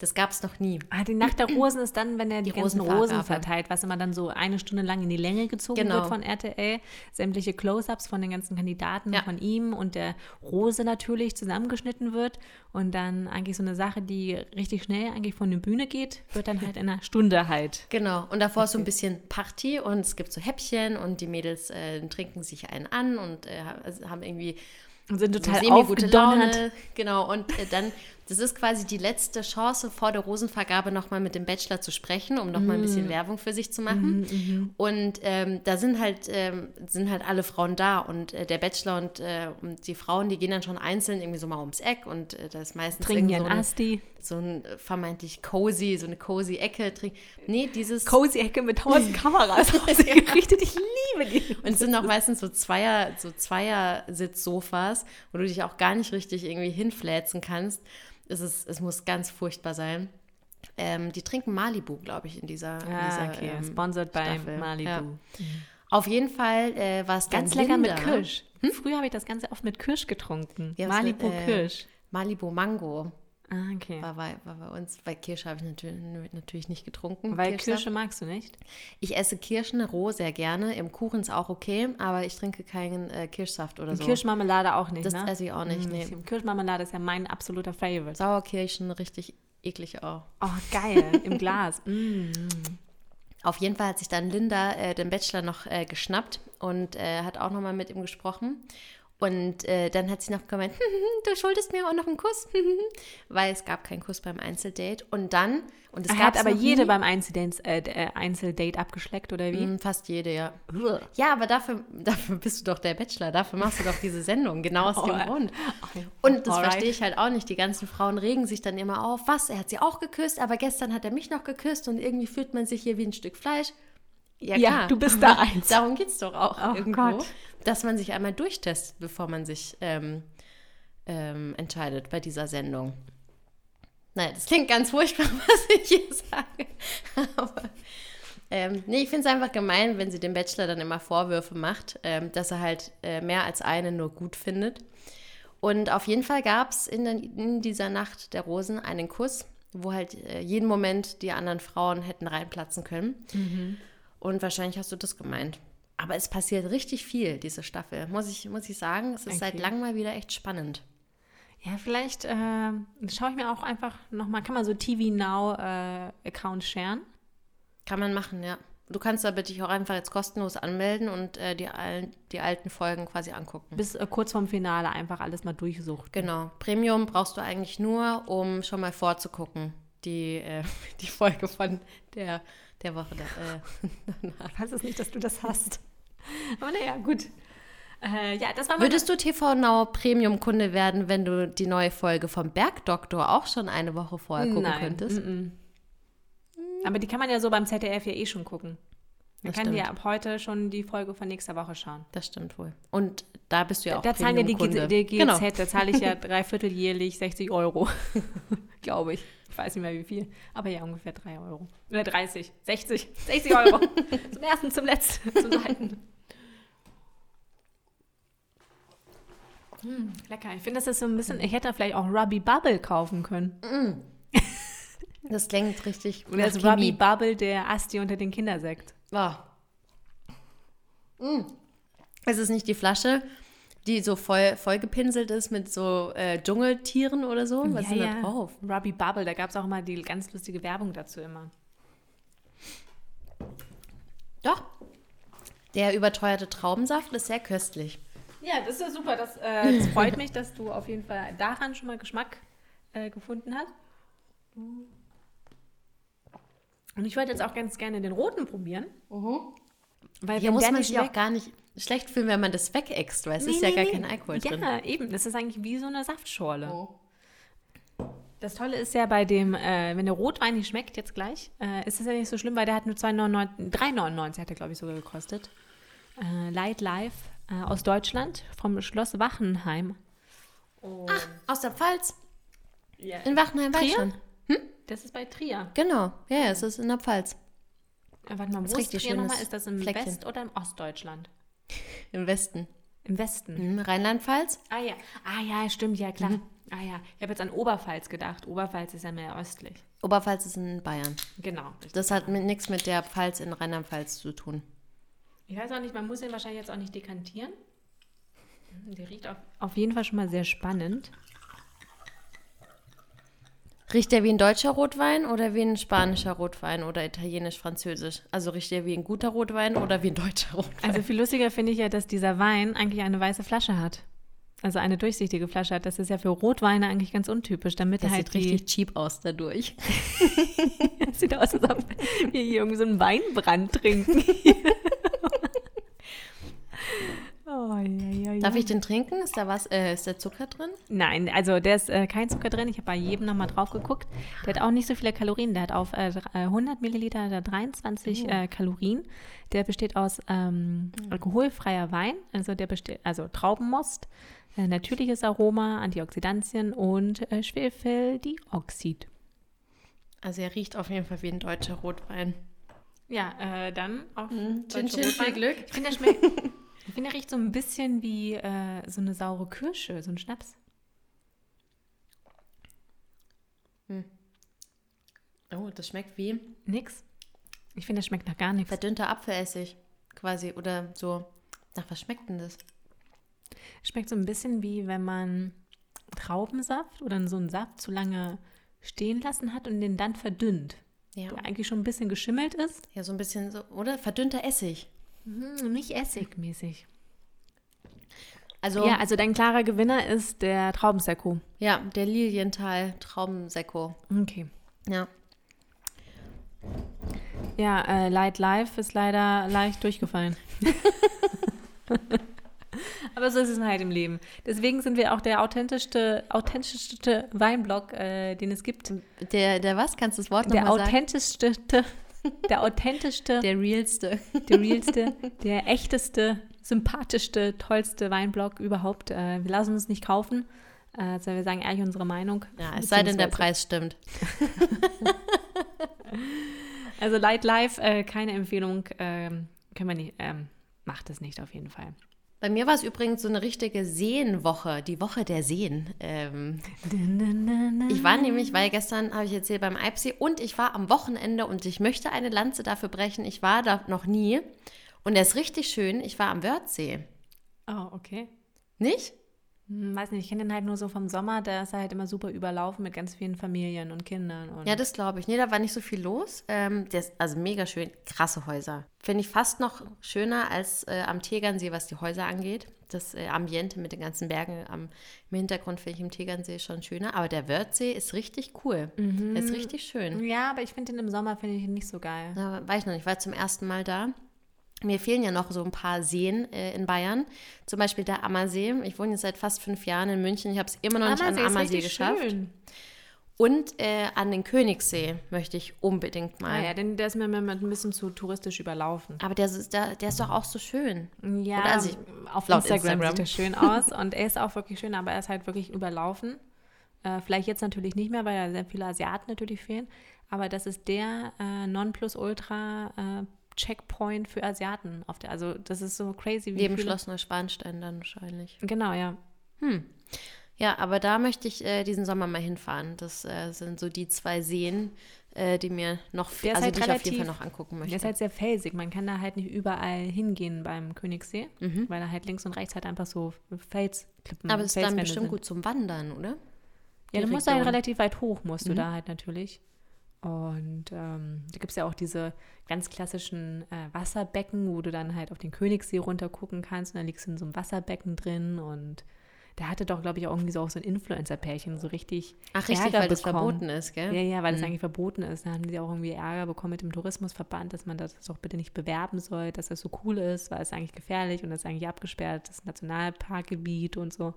Das gab es noch nie. Ah, die Nacht der Rosen ist dann, wenn er die, Die ganzen. Rosen verteilt, was immer dann so eine Stunde lang in die Länge gezogen Genau. wird von RTL. Sämtliche Close-Ups von den ganzen Kandidaten, Ja. von ihm und der Rose natürlich zusammengeschnitten wird. Und dann eigentlich so eine Sache, die richtig schnell eigentlich von der Bühne geht, wird dann halt in einer Stunde halt. Genau. Und davor ist so ein bisschen Party und es gibt so Häppchen und die Mädels äh, trinken sich einen an und äh, haben irgendwie Und sind total aufgedonnert. Laune. Genau. Und äh, dann, das ist quasi die letzte Chance vor der Rosenvergabe nochmal mit dem Bachelor zu sprechen, um nochmal ein Mm. bisschen Werbung für sich zu machen. Mhm, Und ähm, da sind halt, ähm, sind halt alle Frauen da und äh, der Bachelor und, äh, und die Frauen, die gehen dann schon einzeln irgendwie so mal ums Eck und äh, da ist meistens Trinken so, eine, so ein äh, vermeintlich cozy, so eine cozy Ecke. Trink nee, dieses Cozy Ecke mit tausend Kameras ausgerichtet. Ich liebe die. Und es sind auch meistens so Zweier, so Zweier-Sitz-Sofas, wo du dich auch gar nicht richtig irgendwie hinfläzen kannst. Es, ist, es muss ganz furchtbar sein. Ähm, die trinken Malibu, glaube ich, in dieser, in Ah, dieser okay. ähm, Sponsored by Staffel. Malibu. Ja. Auf jeden Fall äh, war es Ganz lecker Linda. mit Kirsch. Früher habe ich das Ganze oft mit Kirsch getrunken. Ja, Malibu wird, äh, Kirsch. Malibu Mango Ah, okay. war, bei, war bei uns. Bei Kirsche habe ich natürlich, natürlich nicht getrunken. Weil Kirschsaft. Kirsche magst du nicht? Ich esse Kirschen roh sehr gerne. Im Kuchen ist auch okay, aber ich trinke keinen äh, Kirschsaft oder so. Kirschmarmelade auch nicht, das ne? esse ich auch nicht. Mm, Nee. Kirschmarmelade ist ja mein absoluter Favorite. Sauerkirschen richtig eklig auch. Oh, geil. Im Glas. Mm. Auf jeden Fall hat sich dann Linda äh, den Bachelor noch äh, geschnappt und äh, hat auch nochmal mit ihm gesprochen. Und äh, dann hat sie noch gemeint, du schuldest mir auch noch einen Kuss, weil es gab keinen Kuss beim Einzeldate. Und dann, und es gab hat aber jede beim Einzeldate, äh, äh, Einzeldate abgeschleckt, oder wie? Mm, Fast jede, ja. Ja, aber dafür, dafür bist du doch der Bachelor, dafür machst du doch diese Sendung, genau aus dem Oh, Grund. Und das alright. verstehe ich halt auch nicht. Die ganzen Frauen regen sich dann immer auf, was, er hat sie auch geküsst, aber gestern hat er mich noch geküsst und irgendwie fühlt man sich hier wie ein Stück Fleisch. Ja, du bist da eins. Darum geht es doch auch Oh irgendwo, Gott. Dass man sich einmal durchtestet, bevor man sich ähm, ähm, entscheidet bei dieser Sendung. Naja, das klingt ganz furchtbar, was ich hier sage. Aber ähm, nee, ich finde es einfach gemein, wenn sie dem Bachelor dann immer Vorwürfe macht, ähm, dass er halt äh, mehr als eine nur gut findet. Und auf jeden Fall gab es in, in dieser Nacht der Rosen einen Kuss, wo halt äh, jeden Moment die anderen Frauen hätten reinplatzen können. Mhm. Und wahrscheinlich hast du das gemeint. Aber es passiert richtig viel, diese Staffel, muss ich, muss ich sagen. Es ist seit Okay. langem mal wieder echt spannend. Ja, vielleicht äh, schaue ich mir auch einfach nochmal, kann man so TV Now äh, Account sharen? Kann man machen, ja. du kannst da bitte dich auch einfach jetzt kostenlos anmelden und äh, die, allen, die alten Folgen quasi angucken. Bis äh, kurz vorm Finale einfach alles mal durchsucht. Genau. Premium brauchst du eigentlich nur, um schon mal vorzugucken. Die, äh, die Folge von der, der Woche. Da, äh, ich weiß es nicht, dass du das hast. Aber naja, gut. Äh, ja, das war Würdest du TV Now Premium-Kunde werden, wenn du die neue Folge vom Bergdoktor auch schon eine Woche vorher gucken Nein. könntest? Mm -mm. Aber die kann man ja so beim ZDF ja eh schon gucken. Man Das kann ja ab heute schon die Folge von nächster Woche schauen. Das stimmt wohl. Und da bist du ja auch da zahlen ja die, die GZ, Genau. da zahle ich ja dreivierteljährlich 60 Euro. Glaube ich. Ich weiß nicht mehr wie viel. Aber ja, ungefähr 3 Euro. Oder 30, 60, 60 Euro. zum ersten, zum letzten, zum zweiten. Hm, lecker. Ich finde, das ist so ein bisschen. Ich hätte vielleicht auch Ruby Bubble kaufen können. Das klingt richtig Und das Ruby. Bubble, der Asti unter den Kindersekt. Ah. Mm. Es ist nicht die Flasche, die so voll, voll gepinselt ist mit so äh, Dschungeltieren oder so. Was ist denn da drauf? Ruby Bubble, da gab es auch mal die ganz lustige Werbung dazu immer. Doch. Der überteuerte Traubensaft ist sehr köstlich. Ja, das ist ja super. Das, äh, das freut mich, dass du auf jeden Fall daran schon mal Geschmack äh, gefunden hast. Und ich wollte jetzt auch ganz gerne den roten probieren. Weil Hier wenn muss man sich auch gar nicht schlecht fühlen, wenn man das wegäxt, weil es Nee, ist ja nee, gar nee. kein Alkohol ja, drin. Ja, eben. Das ist eigentlich wie so eine Saftschorle. Das Tolle ist ja bei dem, äh, wenn der Rotwein nicht schmeckt, jetzt gleich, äh, ist es ja nicht so schlimm, weil der hat nur 2,99 3,99 hat er, glaube ich, sogar gekostet. Äh, Light Life äh, aus Deutschland, vom Schloss Wachenheim. Und Aus der Pfalz. ja, In Wachenheim war ich Trier? schon. das ist bei Trier. Genau. Ja, ja, es ist in der Pfalz. Äh, warte mal, wo ist Trier nochmal? Ist das im Fleckchen. West- oder im Ostdeutschland? Im Westen. Im Westen. Mhm. Rheinland-Pfalz? Ah ja, ah ja, stimmt, ja klar. Ah ja, ich habe jetzt an Oberpfalz gedacht. Oberpfalz ist ja mehr östlich. Oberpfalz ist in Bayern. Genau. Das hat mit, nichts mit der Pfalz in Rheinland-Pfalz zu tun. Ich weiß auch nicht, man muss den wahrscheinlich jetzt auch nicht dekantieren. Der riecht auf, auf jeden Fall schon mal sehr spannend. Riecht der wie ein deutscher Rotwein oder wie ein spanischer Rotwein oder italienisch-französisch? Also riecht der wie ein guter Rotwein oder wie ein deutscher Rotwein? Also viel lustiger finde ich ja, dass dieser Wein eigentlich eine weiße Flasche hat. Also eine durchsichtige Flasche hat. Das ist ja für Rotweine eigentlich ganz untypisch, damit das halt sieht richtig cheap aus dadurch. die, sieht aus, als ob wir hier irgendwie so einen Weinbrand trinken. oh. Darf ich den trinken? Ist da was? Äh, ist da Zucker drin? Nein, also der ist äh, kein Zucker drin. Ich habe bei jedem nochmal drauf geguckt. Der hat auch nicht so viele Kalorien. Der hat auf äh, dr- äh, 100 Milliliter hat er 23 äh, Kalorien. Der besteht aus ähm, alkoholfreier Wein, also der besteht, also Traubenmost, äh, natürliches Aroma, Antioxidantien und äh, Schwefeldioxid. Also er riecht auf jeden Fall wie ein deutscher Rotwein. Ja, äh, dann auf Chin, deutsche chin, viel. Glück. Ich finde, der schmeckt. Ich finde, der riecht so ein bisschen wie äh, so eine saure Kirsche, so ein Schnaps. Oh, das schmeckt wie Nix. Ich finde, der schmeckt nach gar nichts. verdünnter Apfelessig quasi. Oder so. Nach was schmeckt denn das? Schmeckt so ein bisschen wie wenn man Traubensaft oder so einen Saft zu lange stehen lassen hat und den dann verdünnt. Ja, Der eigentlich schon ein bisschen geschimmelt ist. ja so ein bisschen so, oder? Verdünnter Essig. Hm, nicht essigmäßig. Also, Ja, ja, also dein klarer Gewinner ist der Traubensekko. der Lilienthal Traubensekko. Okay. Ja. Ja, äh, Light Life ist leider leicht durchgefallen. Aber so ist es halt im Leben. Deswegen sind wir auch der authentischste, authentischste Weinblog, äh, den es gibt. Der, der was? Kannst du das Wort Der nochmal sagen? authentischste, der authentischste, Der realste. der realste, der echteste, sympathischste, tollste Weinblog überhaupt. Äh, wir lassen uns nicht kaufen. Äh, also wir sagen ehrlich unsere Meinung. Ja, es sei denn, der Preis stimmt. Also Light Life, äh, keine Empfehlung. Ähm, können wir nicht, ähm, macht es nicht auf jeden Fall. Bei mir war es übrigens so eine richtige Seenwoche, die Woche der Seen. Ähm, ich war nämlich, weil gestern habe ich erzählt beim Eibsee und ich war am Wochenende und ich möchte eine Lanze dafür brechen. Ich war da noch nie und der ist richtig schön. Ich war am Wörthsee. Oh, okay. Nicht? Hm, weiß nicht, ich kenne den halt nur so vom Sommer, da ist er halt immer super überlaufen mit ganz vielen Familien und Kindern. Und Ja, das glaube ich. Nee, da war nicht so viel los. Ähm, der ist also mega schön. Krasse Häuser. Finde ich fast noch schöner als äh, am Tegernsee, was die Häuser angeht. Das äh, Ambiente mit den ganzen Bergen am, im Hintergrund finde ich im Tegernsee schon schöner. Aber der Wörthsee ist richtig cool. Mhm. Der ist richtig schön. ja, aber ich finde den im Sommer finde ich nicht so geil. Da war ich noch nicht. Ich war zum ersten Mal da. Mir fehlen ja noch so ein paar Seen äh, in Bayern. Zum Beispiel der Ammersee. Ich wohne jetzt seit fast fünf Jahren in München. Ich habe es immer noch nicht an Ammersee geschafft. schön. Und äh, an den Königssee möchte ich unbedingt mal. Ah ja, denn der ist mir ein bisschen zu touristisch überlaufen. Aber der ist, der, der ist doch auch so schön. Ja, also ich- auf Instagram, Instagram. sieht er schön aus und er ist auch wirklich schön, aber er ist halt wirklich überlaufen. Äh, vielleicht jetzt natürlich nicht mehr, weil da sehr viele Asiaten natürlich fehlen. Aber das ist der äh, Nonplusultra äh, Checkpoint für Asiaten. Auf der, also das ist so crazy, wie Neben viele... Schloss Neuschwanstein dann wahrscheinlich. Genau, ja. Ja, aber da möchte ich äh, diesen Sommer mal hinfahren. Das äh, sind so die zwei Seen, äh, die mir noch, Der ist also halt die ich auf jeden Fall relativ- noch angucken Der möchte. ist halt sehr felsig. Man kann da halt nicht überall hingehen beim Königssee, Mhm. weil da halt links und rechts halt einfach so Felsklippen aber es ist dann bestimmt sind. gut zum Wandern, oder? Ja, die du musst halt Region. relativ weit hoch, musst du Mhm. da halt natürlich. Und ähm, da gibt es ja auch diese ganz klassischen äh, Wasserbecken, wo du dann halt auf den Königssee runter gucken kannst. Und dann liegst du in so einem Wasserbecken drin. Und da hatte doch, glaube ich, auch irgendwie so, auch so ein Influencer-Pärchen so richtig Ach, richtig, Ärger weil das bekommen. verboten ist, gell? Ja, ja, weil das Mhm. eigentlich verboten ist. Da haben die auch irgendwie Ärger bekommen mit dem Tourismusverband, dass man das doch bitte nicht bewerben soll, dass das so cool ist, weil es eigentlich gefährlich und das ist eigentlich abgesperrt, das Nationalparkgebiet und so.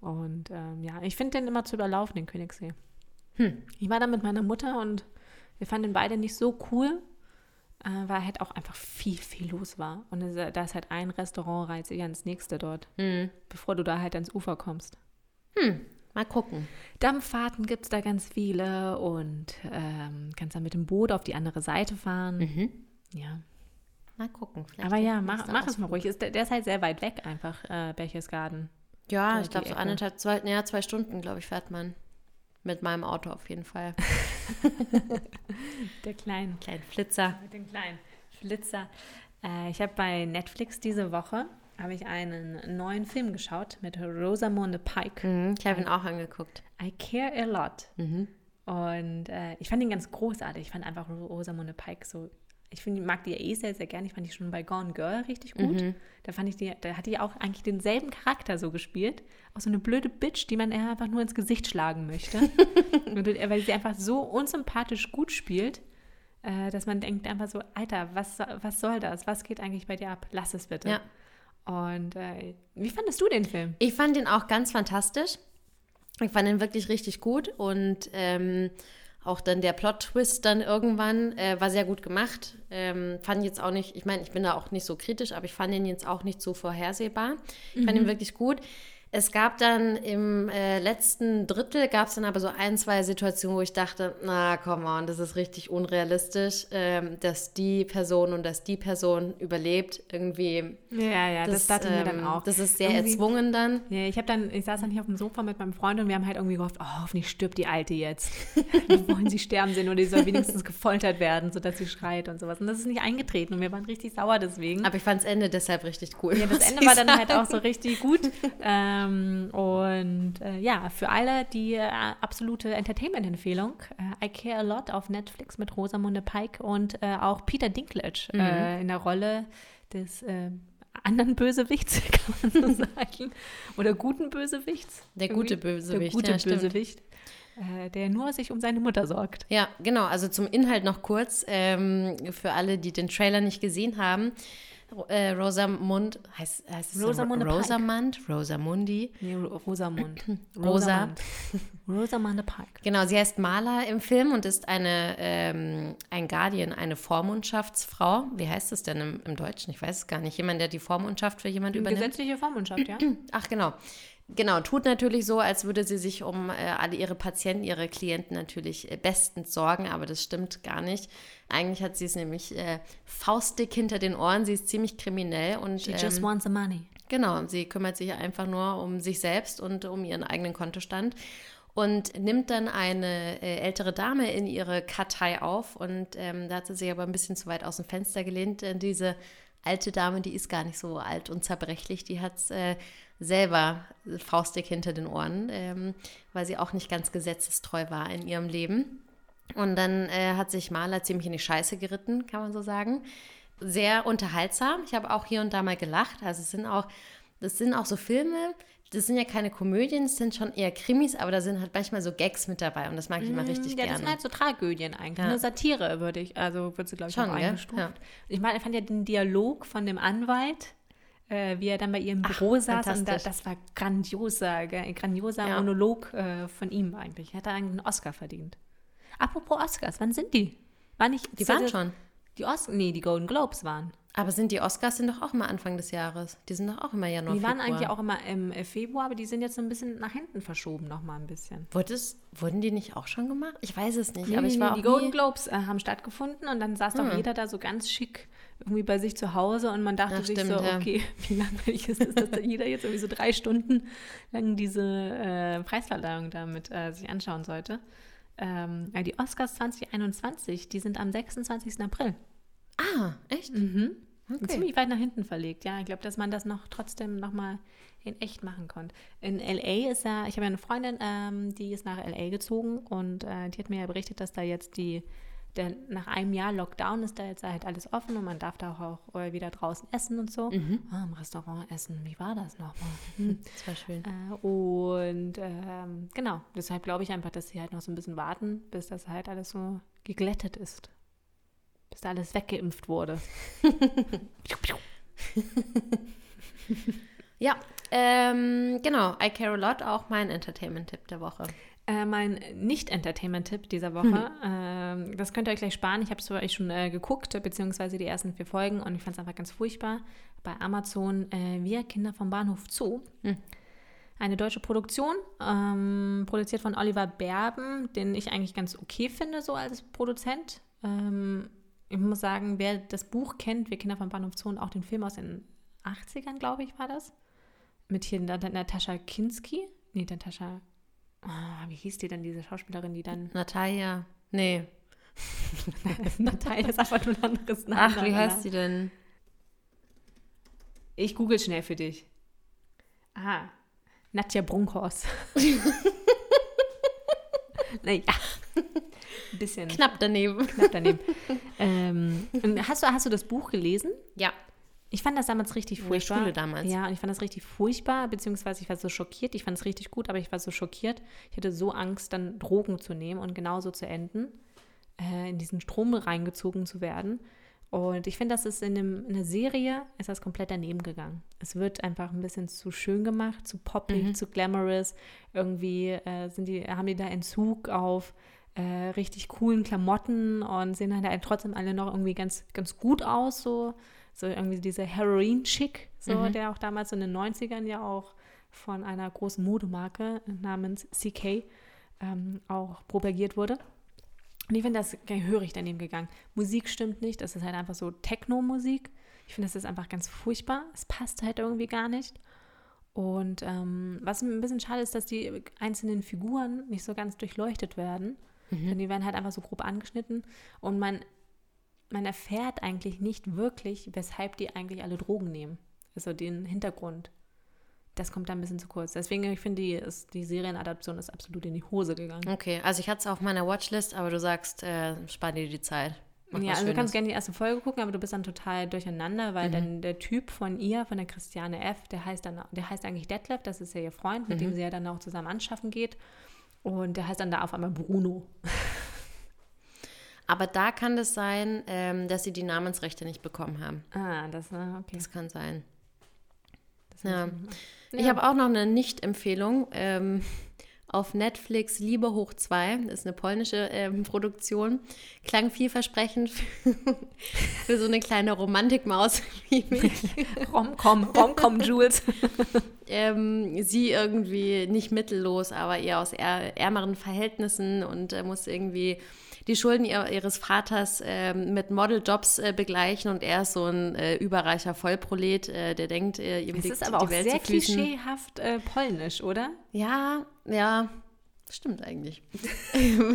Und ähm, ja, ich finde den immer zu überlaufen, den Königssee. Hm. Ich war da mit meiner Mutter und wir fanden den beide nicht so cool, äh, weil halt auch einfach viel, viel los war. Und da ist halt ein Restaurant reizt sich ans nächste dort, Hm. bevor du da halt ans Ufer kommst. Hm. Mal gucken. Dampffahrten gibt es da ganz viele und ähm, kannst dann mit dem Boot auf die andere Seite fahren. Mhm. Ja. Mal gucken. Vielleicht Aber ja, mach, mach es mal ruhig. Ist, der, der ist halt sehr weit weg einfach, äh, Berchtesgaden. Ja, ich glaube so anderthalb, zwei, ja, zwei Stunden, glaube ich, fährt man. Mit meinem Auto auf jeden Fall. Der kleinen. Kleinen Flitzer. Mit dem kleinen Flitzer. Äh, ich habe bei Netflix diese Woche habe ich einen neuen Film geschaut mit Rosamunde Pike. Mhm, ich habe ihn auch angeguckt. I Care a Lot. Mhm. Und äh, ich fand ihn ganz großartig. Ich fand einfach Ro- Rosamunde Pike so. Ich find, mag die ja eh sehr, sehr gerne. Ich fand die schon bei Gone Girl richtig gut. Mhm. Da fand ich die, da hat die auch eigentlich denselben Charakter so gespielt. Auch so eine blöde Bitch, die man eher einfach nur ins Gesicht schlagen möchte. Und, äh, weil sie einfach so unsympathisch gut spielt, äh, dass man denkt einfach so, Alter, was, was soll das? Was geht eigentlich bei dir ab? Lass es bitte. Ja. Und äh, wie fandest du den Film? Ich fand ihn auch ganz fantastisch. Ich fand ihn wirklich richtig gut und ähm, auch dann der Plot-Twist dann irgendwann äh, war sehr gut gemacht. Ähm, fand jetzt auch nicht, ich meine, ich bin da auch nicht so kritisch, aber ich fand ihn jetzt auch nicht so vorhersehbar. Ich fand ihn wirklich gut. Es gab dann im äh, letzten Drittel, gab es dann aber so ein, zwei Situationen, wo ich dachte, na, komm on, das ist richtig unrealistisch, ähm, dass die Person und dass die Person überlebt. Irgendwie, Ja, ja, das, dachte ich mir dann ähm, auch. Das ist sehr Irgendwie- erzwungen dann. Ja, ich habe dann, ich saß dann hier auf dem Sofa mit meinem Freund und wir haben halt irgendwie gehofft, oh, hoffentlich stirbt die Alte jetzt. Wir wollen sie sterben sehen oder die soll wenigstens gefoltert werden, sodass sie schreit und sowas. Und das ist nicht eingetreten und wir waren richtig sauer deswegen. Aber ich fand das Ende deshalb richtig cool. ja, das Ende war dann halt auch so richtig gut. Ähm, und äh, ja, für alle die äh, absolute Entertainment-Empfehlung. Äh, I Care a Lot auf Netflix mit Rosamunde Pike und äh, auch Peter Dinklage Mhm. äh, in der Rolle des äh, anderen Bösewichts, kann man so sagen. Oder guten Bösewichts. Der Irgendwie. gute Bösewicht, Der gute ja. Bösewicht, äh, der nur sich um seine Mutter sorgt. Ja, genau. Also zum Inhalt noch kurz. Ähm, für alle, die den Trailer nicht gesehen haben. Äh, Rosamund, heißt, heißt es Rosamunde Pike. Rosamund? Rosamundi. Nee, Ro- Rosamund. Rosa. Rosamund. Rosamunde Pike. Genau, sie heißt Marla im Film und ist eine, ähm, ein Guardian, eine Vormundschaftsfrau. Wie heißt es denn im, im Deutschen? Ich weiß es gar nicht. Jemand, der die Vormundschaft für jemand übernimmt. Gesetzliche Vormundschaft, ja. Ach, genau. Genau, tut natürlich so, als würde sie sich um äh, alle ihre Patienten, ihre Klienten natürlich äh, bestens sorgen, aber das stimmt gar nicht. Eigentlich hat sie es nämlich äh, faustdick hinter den Ohren, sie ist ziemlich kriminell und She just ähm, wants the money. Genau, sie kümmert sich einfach nur um sich selbst und um ihren eigenen Kontostand und nimmt dann eine äh, ältere Dame in ihre Kartei auf und ähm, da hat sie sich aber ein bisschen zu weit aus dem Fenster gelehnt. Denn diese alte Dame, die ist gar nicht so alt und zerbrechlich, die hat es äh, selber faustig hinter den Ohren, ähm, weil sie auch nicht ganz gesetzestreu war in ihrem Leben. Und dann äh, hat sich Maler ziemlich in die Scheiße geritten, kann man so sagen. Sehr unterhaltsam. Ich habe auch hier und da mal gelacht. Also es sind auch, das sind auch so Filme, das sind ja keine Komödien, es sind schon eher Krimis, aber da sind halt manchmal so Gags mit dabei und das mag ich immer richtig ja, gerne. das sind halt so Tragödien eigentlich. Ja. Eine Satire würde ich, also würde sie, glaube ich, Schon, auch eingestuft. Ja. Ich meine, ich fand ja den Dialog von dem Anwalt, äh, wie er dann bei ihr im Büro saß und da, das war grandioser, ge- grandioser Ja. Monolog äh, von ihm eigentlich. Er hat da einen Oscar verdient. Apropos Oscars, wann sind die? War nicht, Die waren schon. Die Os nee, die Golden Globes waren. Aber sind die Oscars sind doch auch immer Anfang des Jahres. Die sind doch auch immer Januar, die waren Februar. eigentlich auch immer im äh, Februar, aber die sind jetzt so ein bisschen nach hinten verschoben noch mal ein bisschen. Wurde es, wurden die nicht auch schon gemacht? Ich weiß es nicht, Nee, aber nee, ich nee, war die auch Golden nie, Globes äh, haben stattgefunden und dann saß doch Hm. jeder da so ganz schick irgendwie bei sich zu Hause und man dachte Ja, sich stimmt, so, ja. okay, wie langweilig ist es, dass da jeder jetzt irgendwie so drei Stunden lang diese äh, Preisverleihung damit äh, sich anschauen sollte. Ähm, ja, die Oscars 2021, die sind am 26. April. Ah, echt? Mhm. Okay. Ziemlich weit nach hinten verlegt, ja. Ich glaube, dass man das noch trotzdem nochmal in echt machen konnte. In L.A. ist ja, ich habe ja eine Freundin, ähm, die ist nach L.A. gezogen und äh, die hat mir ja berichtet, dass da jetzt die, der, nach einem Jahr Lockdown ist da jetzt halt alles offen und man darf da auch äh, wieder draußen essen und so. Ah, Im Restaurant essen, wie war das nochmal? Hm. Das war schön. Äh, und ähm, genau, deshalb glaube ich einfach, dass sie halt noch so ein bisschen warten, bis das halt alles so geglättet ist. Bis da alles weggeimpft wurde. Ja, ähm, genau. I Care a Lot, auch mein Entertainment-Tipp der Woche. Äh, mein Nicht-Entertainment-Tipp dieser Woche, ähm, das könnt ihr euch gleich sparen. Ich habe es für euch schon äh, geguckt, beziehungsweise die ersten vier Folgen und ich fand es einfach ganz furchtbar. Bei Amazon äh, Wir Kinder vom Bahnhof Zoo. Hm. Eine deutsche Produktion, ähm, produziert von Oliver Berben, den ich eigentlich ganz okay finde, so als Produzent. Ähm, ich muss sagen, wer das Buch kennt, Wir Kinder vom Bahnhof Zoo und auch den Film aus den 80ern, glaube ich, war das. Mit hier Nat- Natascha Kinski. Nee, Natascha. Ah, wie hieß die denn, diese Schauspielerin, die dann. Natalia. Nee. Natalia ist einfach nur ein anderes Name. Ach, wie heißt sie denn? Ich google schnell für dich. Aha. Nadja Brunkhorst. naja. Ein bisschen Knapp daneben. knapp daneben. ähm, hast, du, hast du das Buch gelesen? Ja. Ich fand das damals richtig In der furchtbar. Schule damals. Ja, und ich fand das richtig furchtbar, beziehungsweise ich war so schockiert. Ich fand es richtig gut, aber ich war so schockiert. Ich hatte so Angst, dann Drogen zu nehmen und genauso zu enden, äh, in diesen Strom reingezogen zu werden. Und ich finde, das ist in, einem, in einer Serie, ist das komplett daneben gegangen. Es wird einfach ein bisschen zu schön gemacht, zu poppig, zu glamorous. Irgendwie äh, sind die, haben die da Entzug auf äh, richtig coolen Klamotten und sehen dann halt trotzdem alle noch irgendwie ganz, ganz gut aus, so, so irgendwie dieser Heroin-Chick, so, Mhm. der auch damals in den 90ern ja auch von einer großen Modemarke namens CK ähm, auch propagiert wurde. Und ich finde das gehörig daneben gegangen. Musik stimmt nicht, das ist halt einfach so Techno-Musik. Ich finde, das ist einfach ganz furchtbar. Es passt halt irgendwie gar nicht. Und ähm, was ein bisschen schade ist, dass die einzelnen Figuren nicht so ganz durchleuchtet werden. Denn die werden halt einfach so grob angeschnitten. Und man, man erfährt eigentlich nicht wirklich, weshalb die eigentlich alle Drogen nehmen. Also den Hintergrund. Das kommt da ein bisschen zu kurz. Deswegen, ich finde, die, ist- die Serienadaption ist absolut in die Hose gegangen. Okay, also ich hatte es auf meiner Watchlist, aber du sagst, äh, spar dir die Zeit. Mach ja, also du kannst Schönes. gerne die erste Folge gucken, aber du bist dann total durcheinander, weil dann der Typ von ihr, von der Christiane F., der heißt dann, der heißt eigentlich Detlef, das ist ja ihr Freund, mit dem sie ja dann auch zusammen anschaffen geht. Und der heißt dann da auf einmal Bruno. Aber da kann es sein, ähm, dass sie die Namensrechte nicht bekommen haben. Ah, das, äh, okay. Das kann sein. Das Ja. Ich habe auch noch eine Nicht-Empfehlung. Ähm, auf Netflix Liebe hoch 2, das ist eine polnische ähm, Produktion. Klang vielversprechend für, für so eine kleine Romantikmaus wie mich. Rom-Com, Rom-Com, Jules. ähm, sie irgendwie nicht mittellos, aber eher aus är ärmeren Verhältnissen und äh, muss irgendwie die Schulden ihr, ihres Vaters ähm, mit Modeljobs äh, begleichen und er ist so ein äh, überreicher Vollprolet, äh, der denkt, äh, ihm Das liegt ist aber auch Welt sehr klischeehaft äh, polnisch, oder? Ja, ja, stimmt eigentlich.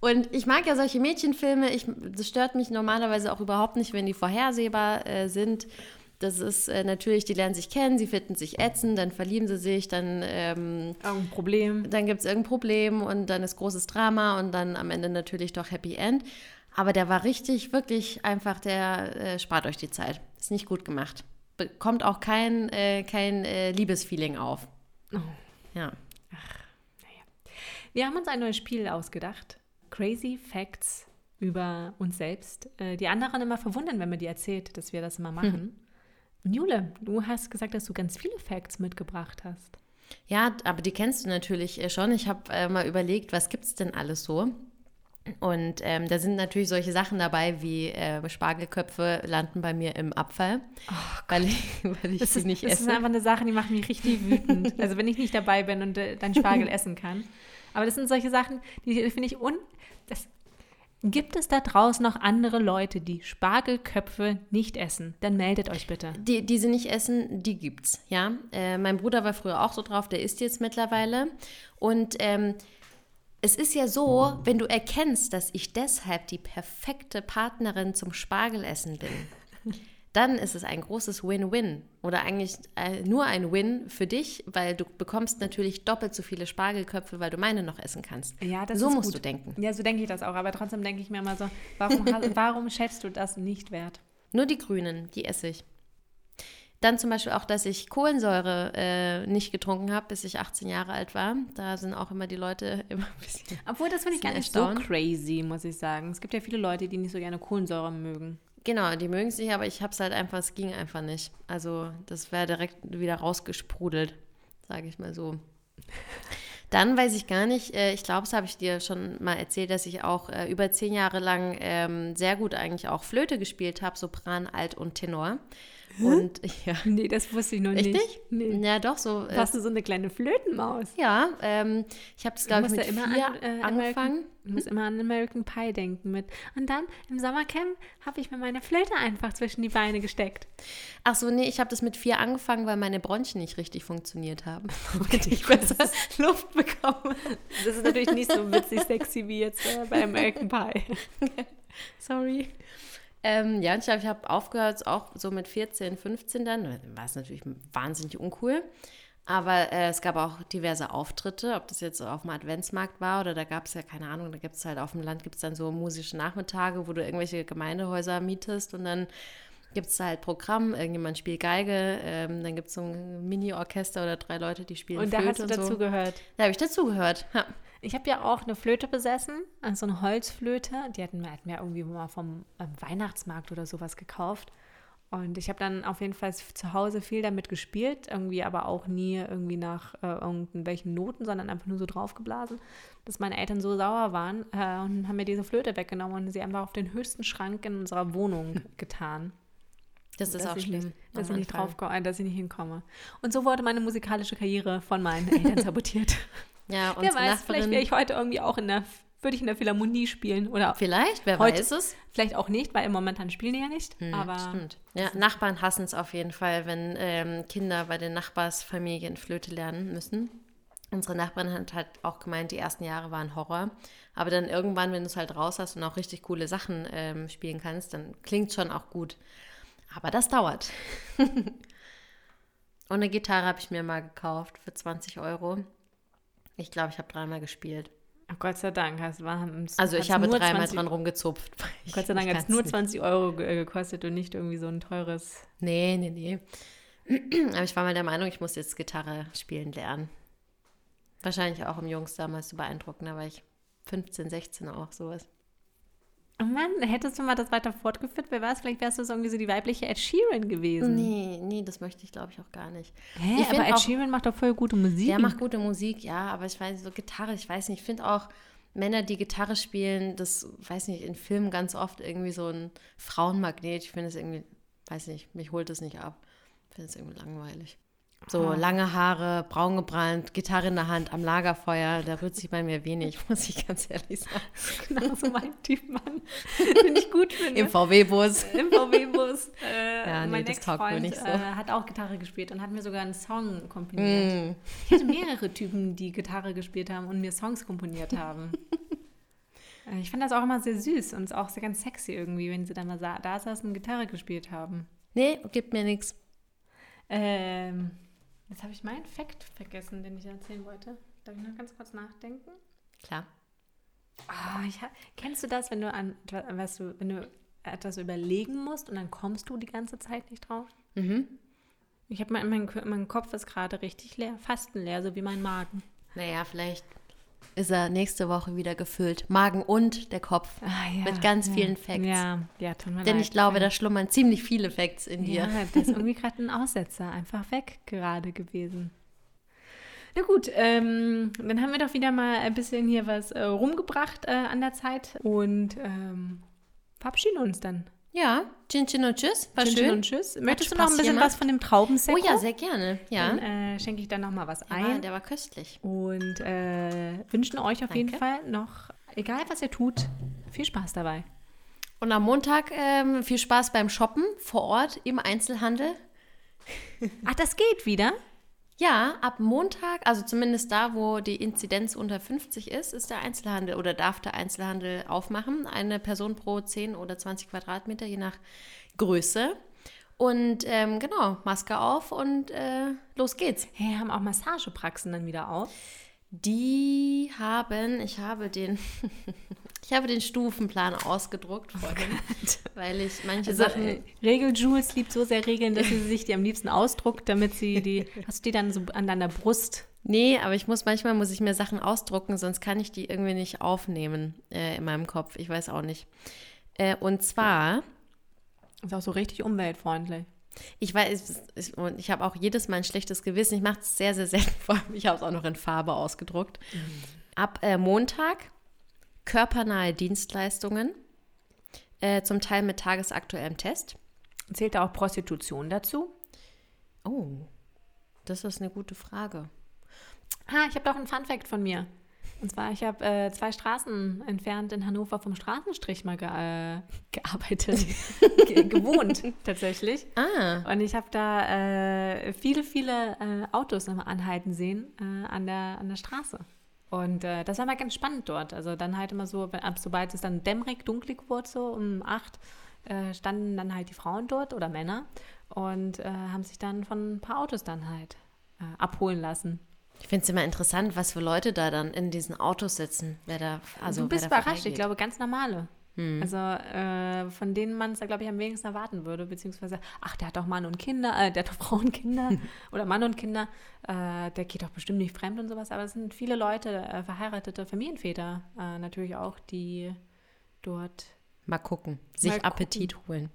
Und ich mag ja solche Mädchenfilme. Ich, das stört mich normalerweise auch überhaupt nicht, wenn die vorhersehbar äh, sind. Das ist äh, natürlich, die lernen sich kennen, sie finden sich ätzend, dann verlieben sie sich, dann, ähm, Irgendein Problem. dann gibt es irgendein Problem und dann ist großes Drama und dann am Ende natürlich doch Happy End. Aber der war richtig, wirklich einfach, der äh, spart euch die Zeit. Ist nicht gut gemacht. Bekommt auch kein, äh, kein äh, Liebesfeeling auf. Oh. Ja. Wir haben uns ein neues Spiel ausgedacht. Crazy Facts über uns selbst. Äh, Die anderen immer verwundern, wenn man die erzählt, dass wir das immer machen. Und Jule, du hast gesagt, dass du ganz viele Facts mitgebracht hast. Ja, aber die kennst du natürlich äh, schon. Ich habe äh, mal überlegt, was gibt es denn alles so? Und ähm, da sind natürlich solche Sachen dabei, wie äh, Spargelköpfe landen bei mir im Abfall, weil ich, weil ich Das, sie ist, nicht das ist esse. einfach eine Sache, die macht mich richtig wütend. Also wenn ich nicht dabei bin und äh, dein Spargel essen kann. Aber das sind solche Sachen, die finde ich un... Das, gibt es da draußen noch andere Leute, die Spargelköpfe nicht essen? Dann meldet euch bitte. Die, die sie nicht essen, die gibt's, ja. Äh, mein Bruder war früher auch so drauf, der isst jetzt mittlerweile. Und ähm, es ist ja so, wenn du erkennst, dass ich deshalb die perfekte Partnerin zum Spargelessen bin, dann ist es ein großes Win-Win. Oder eigentlich äh, nur ein Win für dich, weil du bekommst natürlich doppelt so viele Spargelköpfe, weil du meine noch essen kannst. Ja, das so ist musst gut. du denken. Ja, so denke ich das auch. Aber trotzdem denke ich mir immer so, warum, warum schätzt du das nicht wert? Nur die grünen, die esse ich. Dann zum Beispiel auch, dass ich Kohlensäure äh, nicht getrunken habe, bis ich 18 Jahre alt war. Da sind auch immer die Leute immer ein bisschen. Obwohl, das finde ich gar nicht so erstaunt. crazy, muss ich sagen. Es gibt ja viele Leute, die nicht so gerne Kohlensäure mögen. Genau, die mögen es nicht, aber ich habe es halt einfach, es ging einfach nicht. Also das wäre direkt wieder rausgesprudelt, sage ich mal so. Dann weiß ich gar nicht, äh, ich glaube, das habe ich dir schon mal erzählt, dass ich auch äh, über zehn Jahre lang ähm, sehr gut eigentlich auch Flöte gespielt habe, Sopran, Alt und Tenor. Und ja, Nee, das wusste ich noch Echt nicht. nicht? Nee. ja doch so. äh, Warst du so eine kleine Flötenmaus? Ja, ähm, ich habe das, glaube ich, mit ja immer vier an, äh, angefangen. Du musst immer an American Pie denken mit. Und dann im Sommercamp habe ich mir meine Flöte einfach zwischen die Beine gesteckt. Ach so, nee, ich habe das mit vier angefangen, weil meine Bronchien nicht richtig funktioniert haben. Und ich besser Luft bekomme. Das ist natürlich nicht so witzig sexy wie jetzt äh, bei American Pie. Sorry. Ähm, ja, und ich glaube, ich habe aufgehört, auch so mit 14, 15 dann. War es natürlich wahnsinnig uncool. Aber äh, es gab auch diverse Auftritte, ob das jetzt auf dem Adventsmarkt war oder da gab es ja, keine Ahnung, da gibt es halt auf dem Land gibt es dann so musische Nachmittage, wo du irgendwelche Gemeindehäuser mietest und dann gibt es halt Programm, irgendjemand spielt Geige, ähm, dann gibt es so ein Mini-Orchester oder drei Leute, die spielen Und da Flöte hast du und dazu so. gehört. Da habe ich dazugehört. Ja. Ich habe ja auch eine Flöte besessen, also eine Holzflöte. Die hatten wir, hatten wir irgendwie mal vom ähm, Weihnachtsmarkt oder sowas gekauft. Und ich habe dann auf jeden Fall zu Hause viel damit gespielt, irgendwie aber auch nie irgendwie nach äh, irgendwelchen Noten, sondern einfach nur so draufgeblasen, dass meine Eltern so sauer waren äh, und haben mir diese Flöte weggenommen und sie einfach auf den höchsten Schrank in unserer Wohnung getan. Das ist auch schlimm. Nicht, dass, ich nicht drauf, äh, dass ich nicht hinkomme. Und so wurde meine musikalische Karriere von meinen Eltern sabotiert. Ja, Wer unsere weiß, vielleicht wäre ich heute irgendwie auch in der, würde ich in der Philharmonie spielen oder Vielleicht, wer Heute- weiß es. vielleicht auch nicht, weil im Momentan spielen die ja nicht. Hm, aber Stimmt. Ja, Nachbarn hassen es auf jeden Fall, wenn ähm, Kinder bei den Nachbarsfamilien Flöte lernen müssen. Unsere Nachbarin hat halt auch gemeint, die ersten Jahre waren Horror. Aber dann irgendwann, wenn du es halt raus hast und auch richtig coole Sachen ähm, spielen kannst, dann klingt schon auch gut. Aber das dauert. und eine Gitarre habe ich mir mal gekauft für 20 Euro. Ich glaube, ich habe dreimal gespielt. oh Gott sei Dank, es war, Also ich habe dreimal 20 dran rumgezupft. ich- Gott sei Dank hat es nur nicht. 20 Euro ge- gekostet und nicht irgendwie so ein teures. Nee, nee, nee. Aber ich war mal der Meinung, ich muss jetzt Gitarre spielen lernen. Wahrscheinlich auch im Jungs damals so beeindruckend, da war ich 15, 16 auch sowas. Oh Mann, hättest du mal das weiter fortgeführt? Wer weiß, vielleicht wärst du so irgendwie so die weibliche Ed Sheeran gewesen. Nee, nee, das möchte ich glaube ich auch gar nicht. Hä, Ich aber Ed auch- Sheeran macht doch voll gute Musik. Der macht gute Musik, ja, aber ich weiß, so Gitarre, ich weiß nicht, ich finde auch Männer, die Gitarre spielen, das, weiß nicht, in Filmen ganz oft irgendwie so ein Frauenmagnet. Ich finde es irgendwie, weiß nicht, mich holt es nicht ab. Ich finde es irgendwie langweilig. So lange Haare, braun gebrannt, Gitarre in der Hand, am Lagerfeuer, da rührt sich bei mir wenig, muss ich ganz ehrlich sagen. genau so mein Typ Mann. Den ich gut finde. Im VW-Bus. Im VW-Bus. Äh, Ja, nee, mein das taugt mir nicht so. äh, hat auch Gitarre gespielt und hat mir sogar einen Song komponiert. Mm. Ich hatte mehrere Typen, die Gitarre gespielt haben und mir Songs komponiert haben. Äh, ich fand das auch immer sehr süß und auch sehr ganz sexy irgendwie, wenn sie dann mal da saßen und Gitarre gespielt haben. Nee, gibt mir nichts. Ähm, jetzt habe ich meinen Fakt vergessen, den ich erzählen wollte. Darf ich noch ganz kurz nachdenken? Klar. Ah, ich hab, kennst du das, wenn du an weißt du, wenn du etwas überlegen musst und dann kommst du die ganze Zeit nicht drauf? Mhm. Ich habe mein, mein, mein Kopf ist gerade richtig leer, fastenleer, so wie mein Magen. Naja, vielleicht ist er nächste Woche wieder gefüllt. Magen und der Kopf. Ah, ja, mit ganz ja. vielen Facts. Ja, ja, tut mir Denn leid. ich glaube, da schlummern ziemlich viele Facts in dir. Ja, das ist irgendwie gerade ein Aussetzer, einfach weg gerade gewesen. Na gut, ähm, dann haben wir doch wieder mal ein bisschen hier was äh, rumgebracht äh, an der Zeit und ähm, verabschieden uns dann. Ja, Chin Chin und Tschüss. War Chin schön. Chin und Tschüss. Möchtest du noch ein bisschen gemacht. was von dem Traubensekko? Oh ja, sehr gerne. Ja. Dann äh, schenke ich dann noch mal was der, war, ein der war köstlich. und äh, wünschen euch auf jeden Danke. Fall noch, egal was ihr tut, viel Spaß dabei. Und am Montag ähm, viel Spaß beim Shoppen vor Ort im Einzelhandel. Ach, das geht wieder? Ja, ab Montag, also zumindest da, wo die Inzidenz unter 50 ist, ist der Einzelhandel oder darf der Einzelhandel aufmachen. Eine Person pro 10 oder 20 Quadratmeter, je nach Größe. Und ähm, genau, Maske auf und äh, los geht's. Hey, haben auch Massagepraxen dann wieder auf? Die haben, ich habe den, ich habe den Stufenplan ausgedruckt vorhin, weil ich manche Also, Sachen. äh, Regel Jules liebt so sehr Regeln, dass sie sich die am liebsten ausdruckt, damit sie die, hast du die dann so an deiner Brust? Nee, aber ich muss manchmal muss ich mir Sachen ausdrucken, sonst kann ich die irgendwie nicht aufnehmen äh, in meinem Kopf. Ich weiß auch nicht. Äh, und zwar, Ist auch so richtig umweltfreundlich. ich weiß, ich, und ich habe auch jedes Mal ein schlechtes Gewissen. Ich mache es sehr, sehr selten. Vor allem, Ich habe es auch noch in Farbe ausgedruckt. Ab äh, Montag körpernahe Dienstleistungen, äh, zum Teil mit tagesaktuellem Test. Zählt da auch Prostitution dazu? Oh, das ist eine gute Frage. Ah, ich habe doch einen Funfact von mir. Und zwar, ich habe äh, zwei Straßen entfernt in Hannover vom Straßenstrich mal ge äh, gearbeitet, ge gewohnt tatsächlich. Ah, Und ich habe da äh, viele, viele äh, Autos immer anhalten sehen äh, an, der, an der Straße. Und äh, das war mal ganz spannend dort. Also dann halt immer so, ab sobald es dann dämmerig, dunklig wurde, so um acht, äh, standen dann halt die Frauen dort oder Männer und äh, haben sich dann von ein paar Autos dann halt äh, abholen lassen. ich finde es immer interessant, was für Leute da dann in diesen Autos sitzen. Wer da, also du bist überrascht, ich glaube, ganz normale. Also äh, von denen man es, glaube ich, am wenigsten erwarten würde, beziehungsweise, ach, der hat doch Mann und Kinder, äh, der hat doch Frauen und Kinder oder Mann und Kinder, äh, der geht doch bestimmt nicht fremd und sowas, aber es sind viele Leute, äh, verheiratete Familienväter äh, natürlich auch, die dort, Mal gucken, sich Mal gucken. Appetit holen.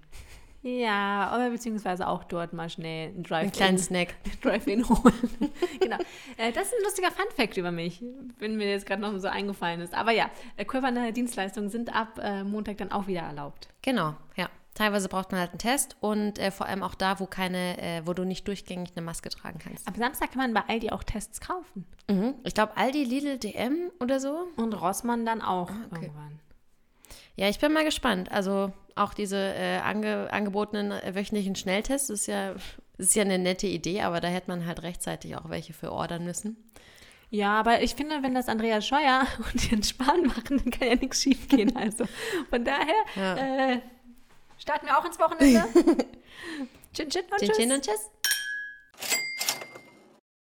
Ja, aber beziehungsweise auch dort mal schnell einen Einen Drive-In kleinen Snack. Drive-In holen. genau. Äh, das ist ein lustiger Fun-Fact über mich, wenn mir jetzt gerade noch so eingefallen ist. Aber ja, äh, körpernahe Dienstleistungen sind ab äh, Montag dann auch wieder erlaubt. Genau, ja. Teilweise braucht man halt einen Test und äh, vor allem auch da, wo keine, äh, wo du nicht durchgängig eine Maske tragen kannst. Ab Samstag kann man bei Aldi auch Tests kaufen. Mhm. Ich glaube Aldi, Lidl, DM oder so. Und Rossmann dann auch Ah, okay. irgendwann. Ja, ich bin mal gespannt. Also auch diese äh, ange angebotenen äh, wöchentlichen Schnelltests ist ja, ist ja eine nette Idee, aber da hätte man halt rechtzeitig auch welche für ordern müssen. Ja, aber ich finde, wenn das Andreas Scheuer und Jens Spahn machen, dann kann ja nichts schief gehen. Also von daher Ja. äh, starten wir auch ins Wochenende. Chin, chin und Chin, tschüss. chin und tschüss.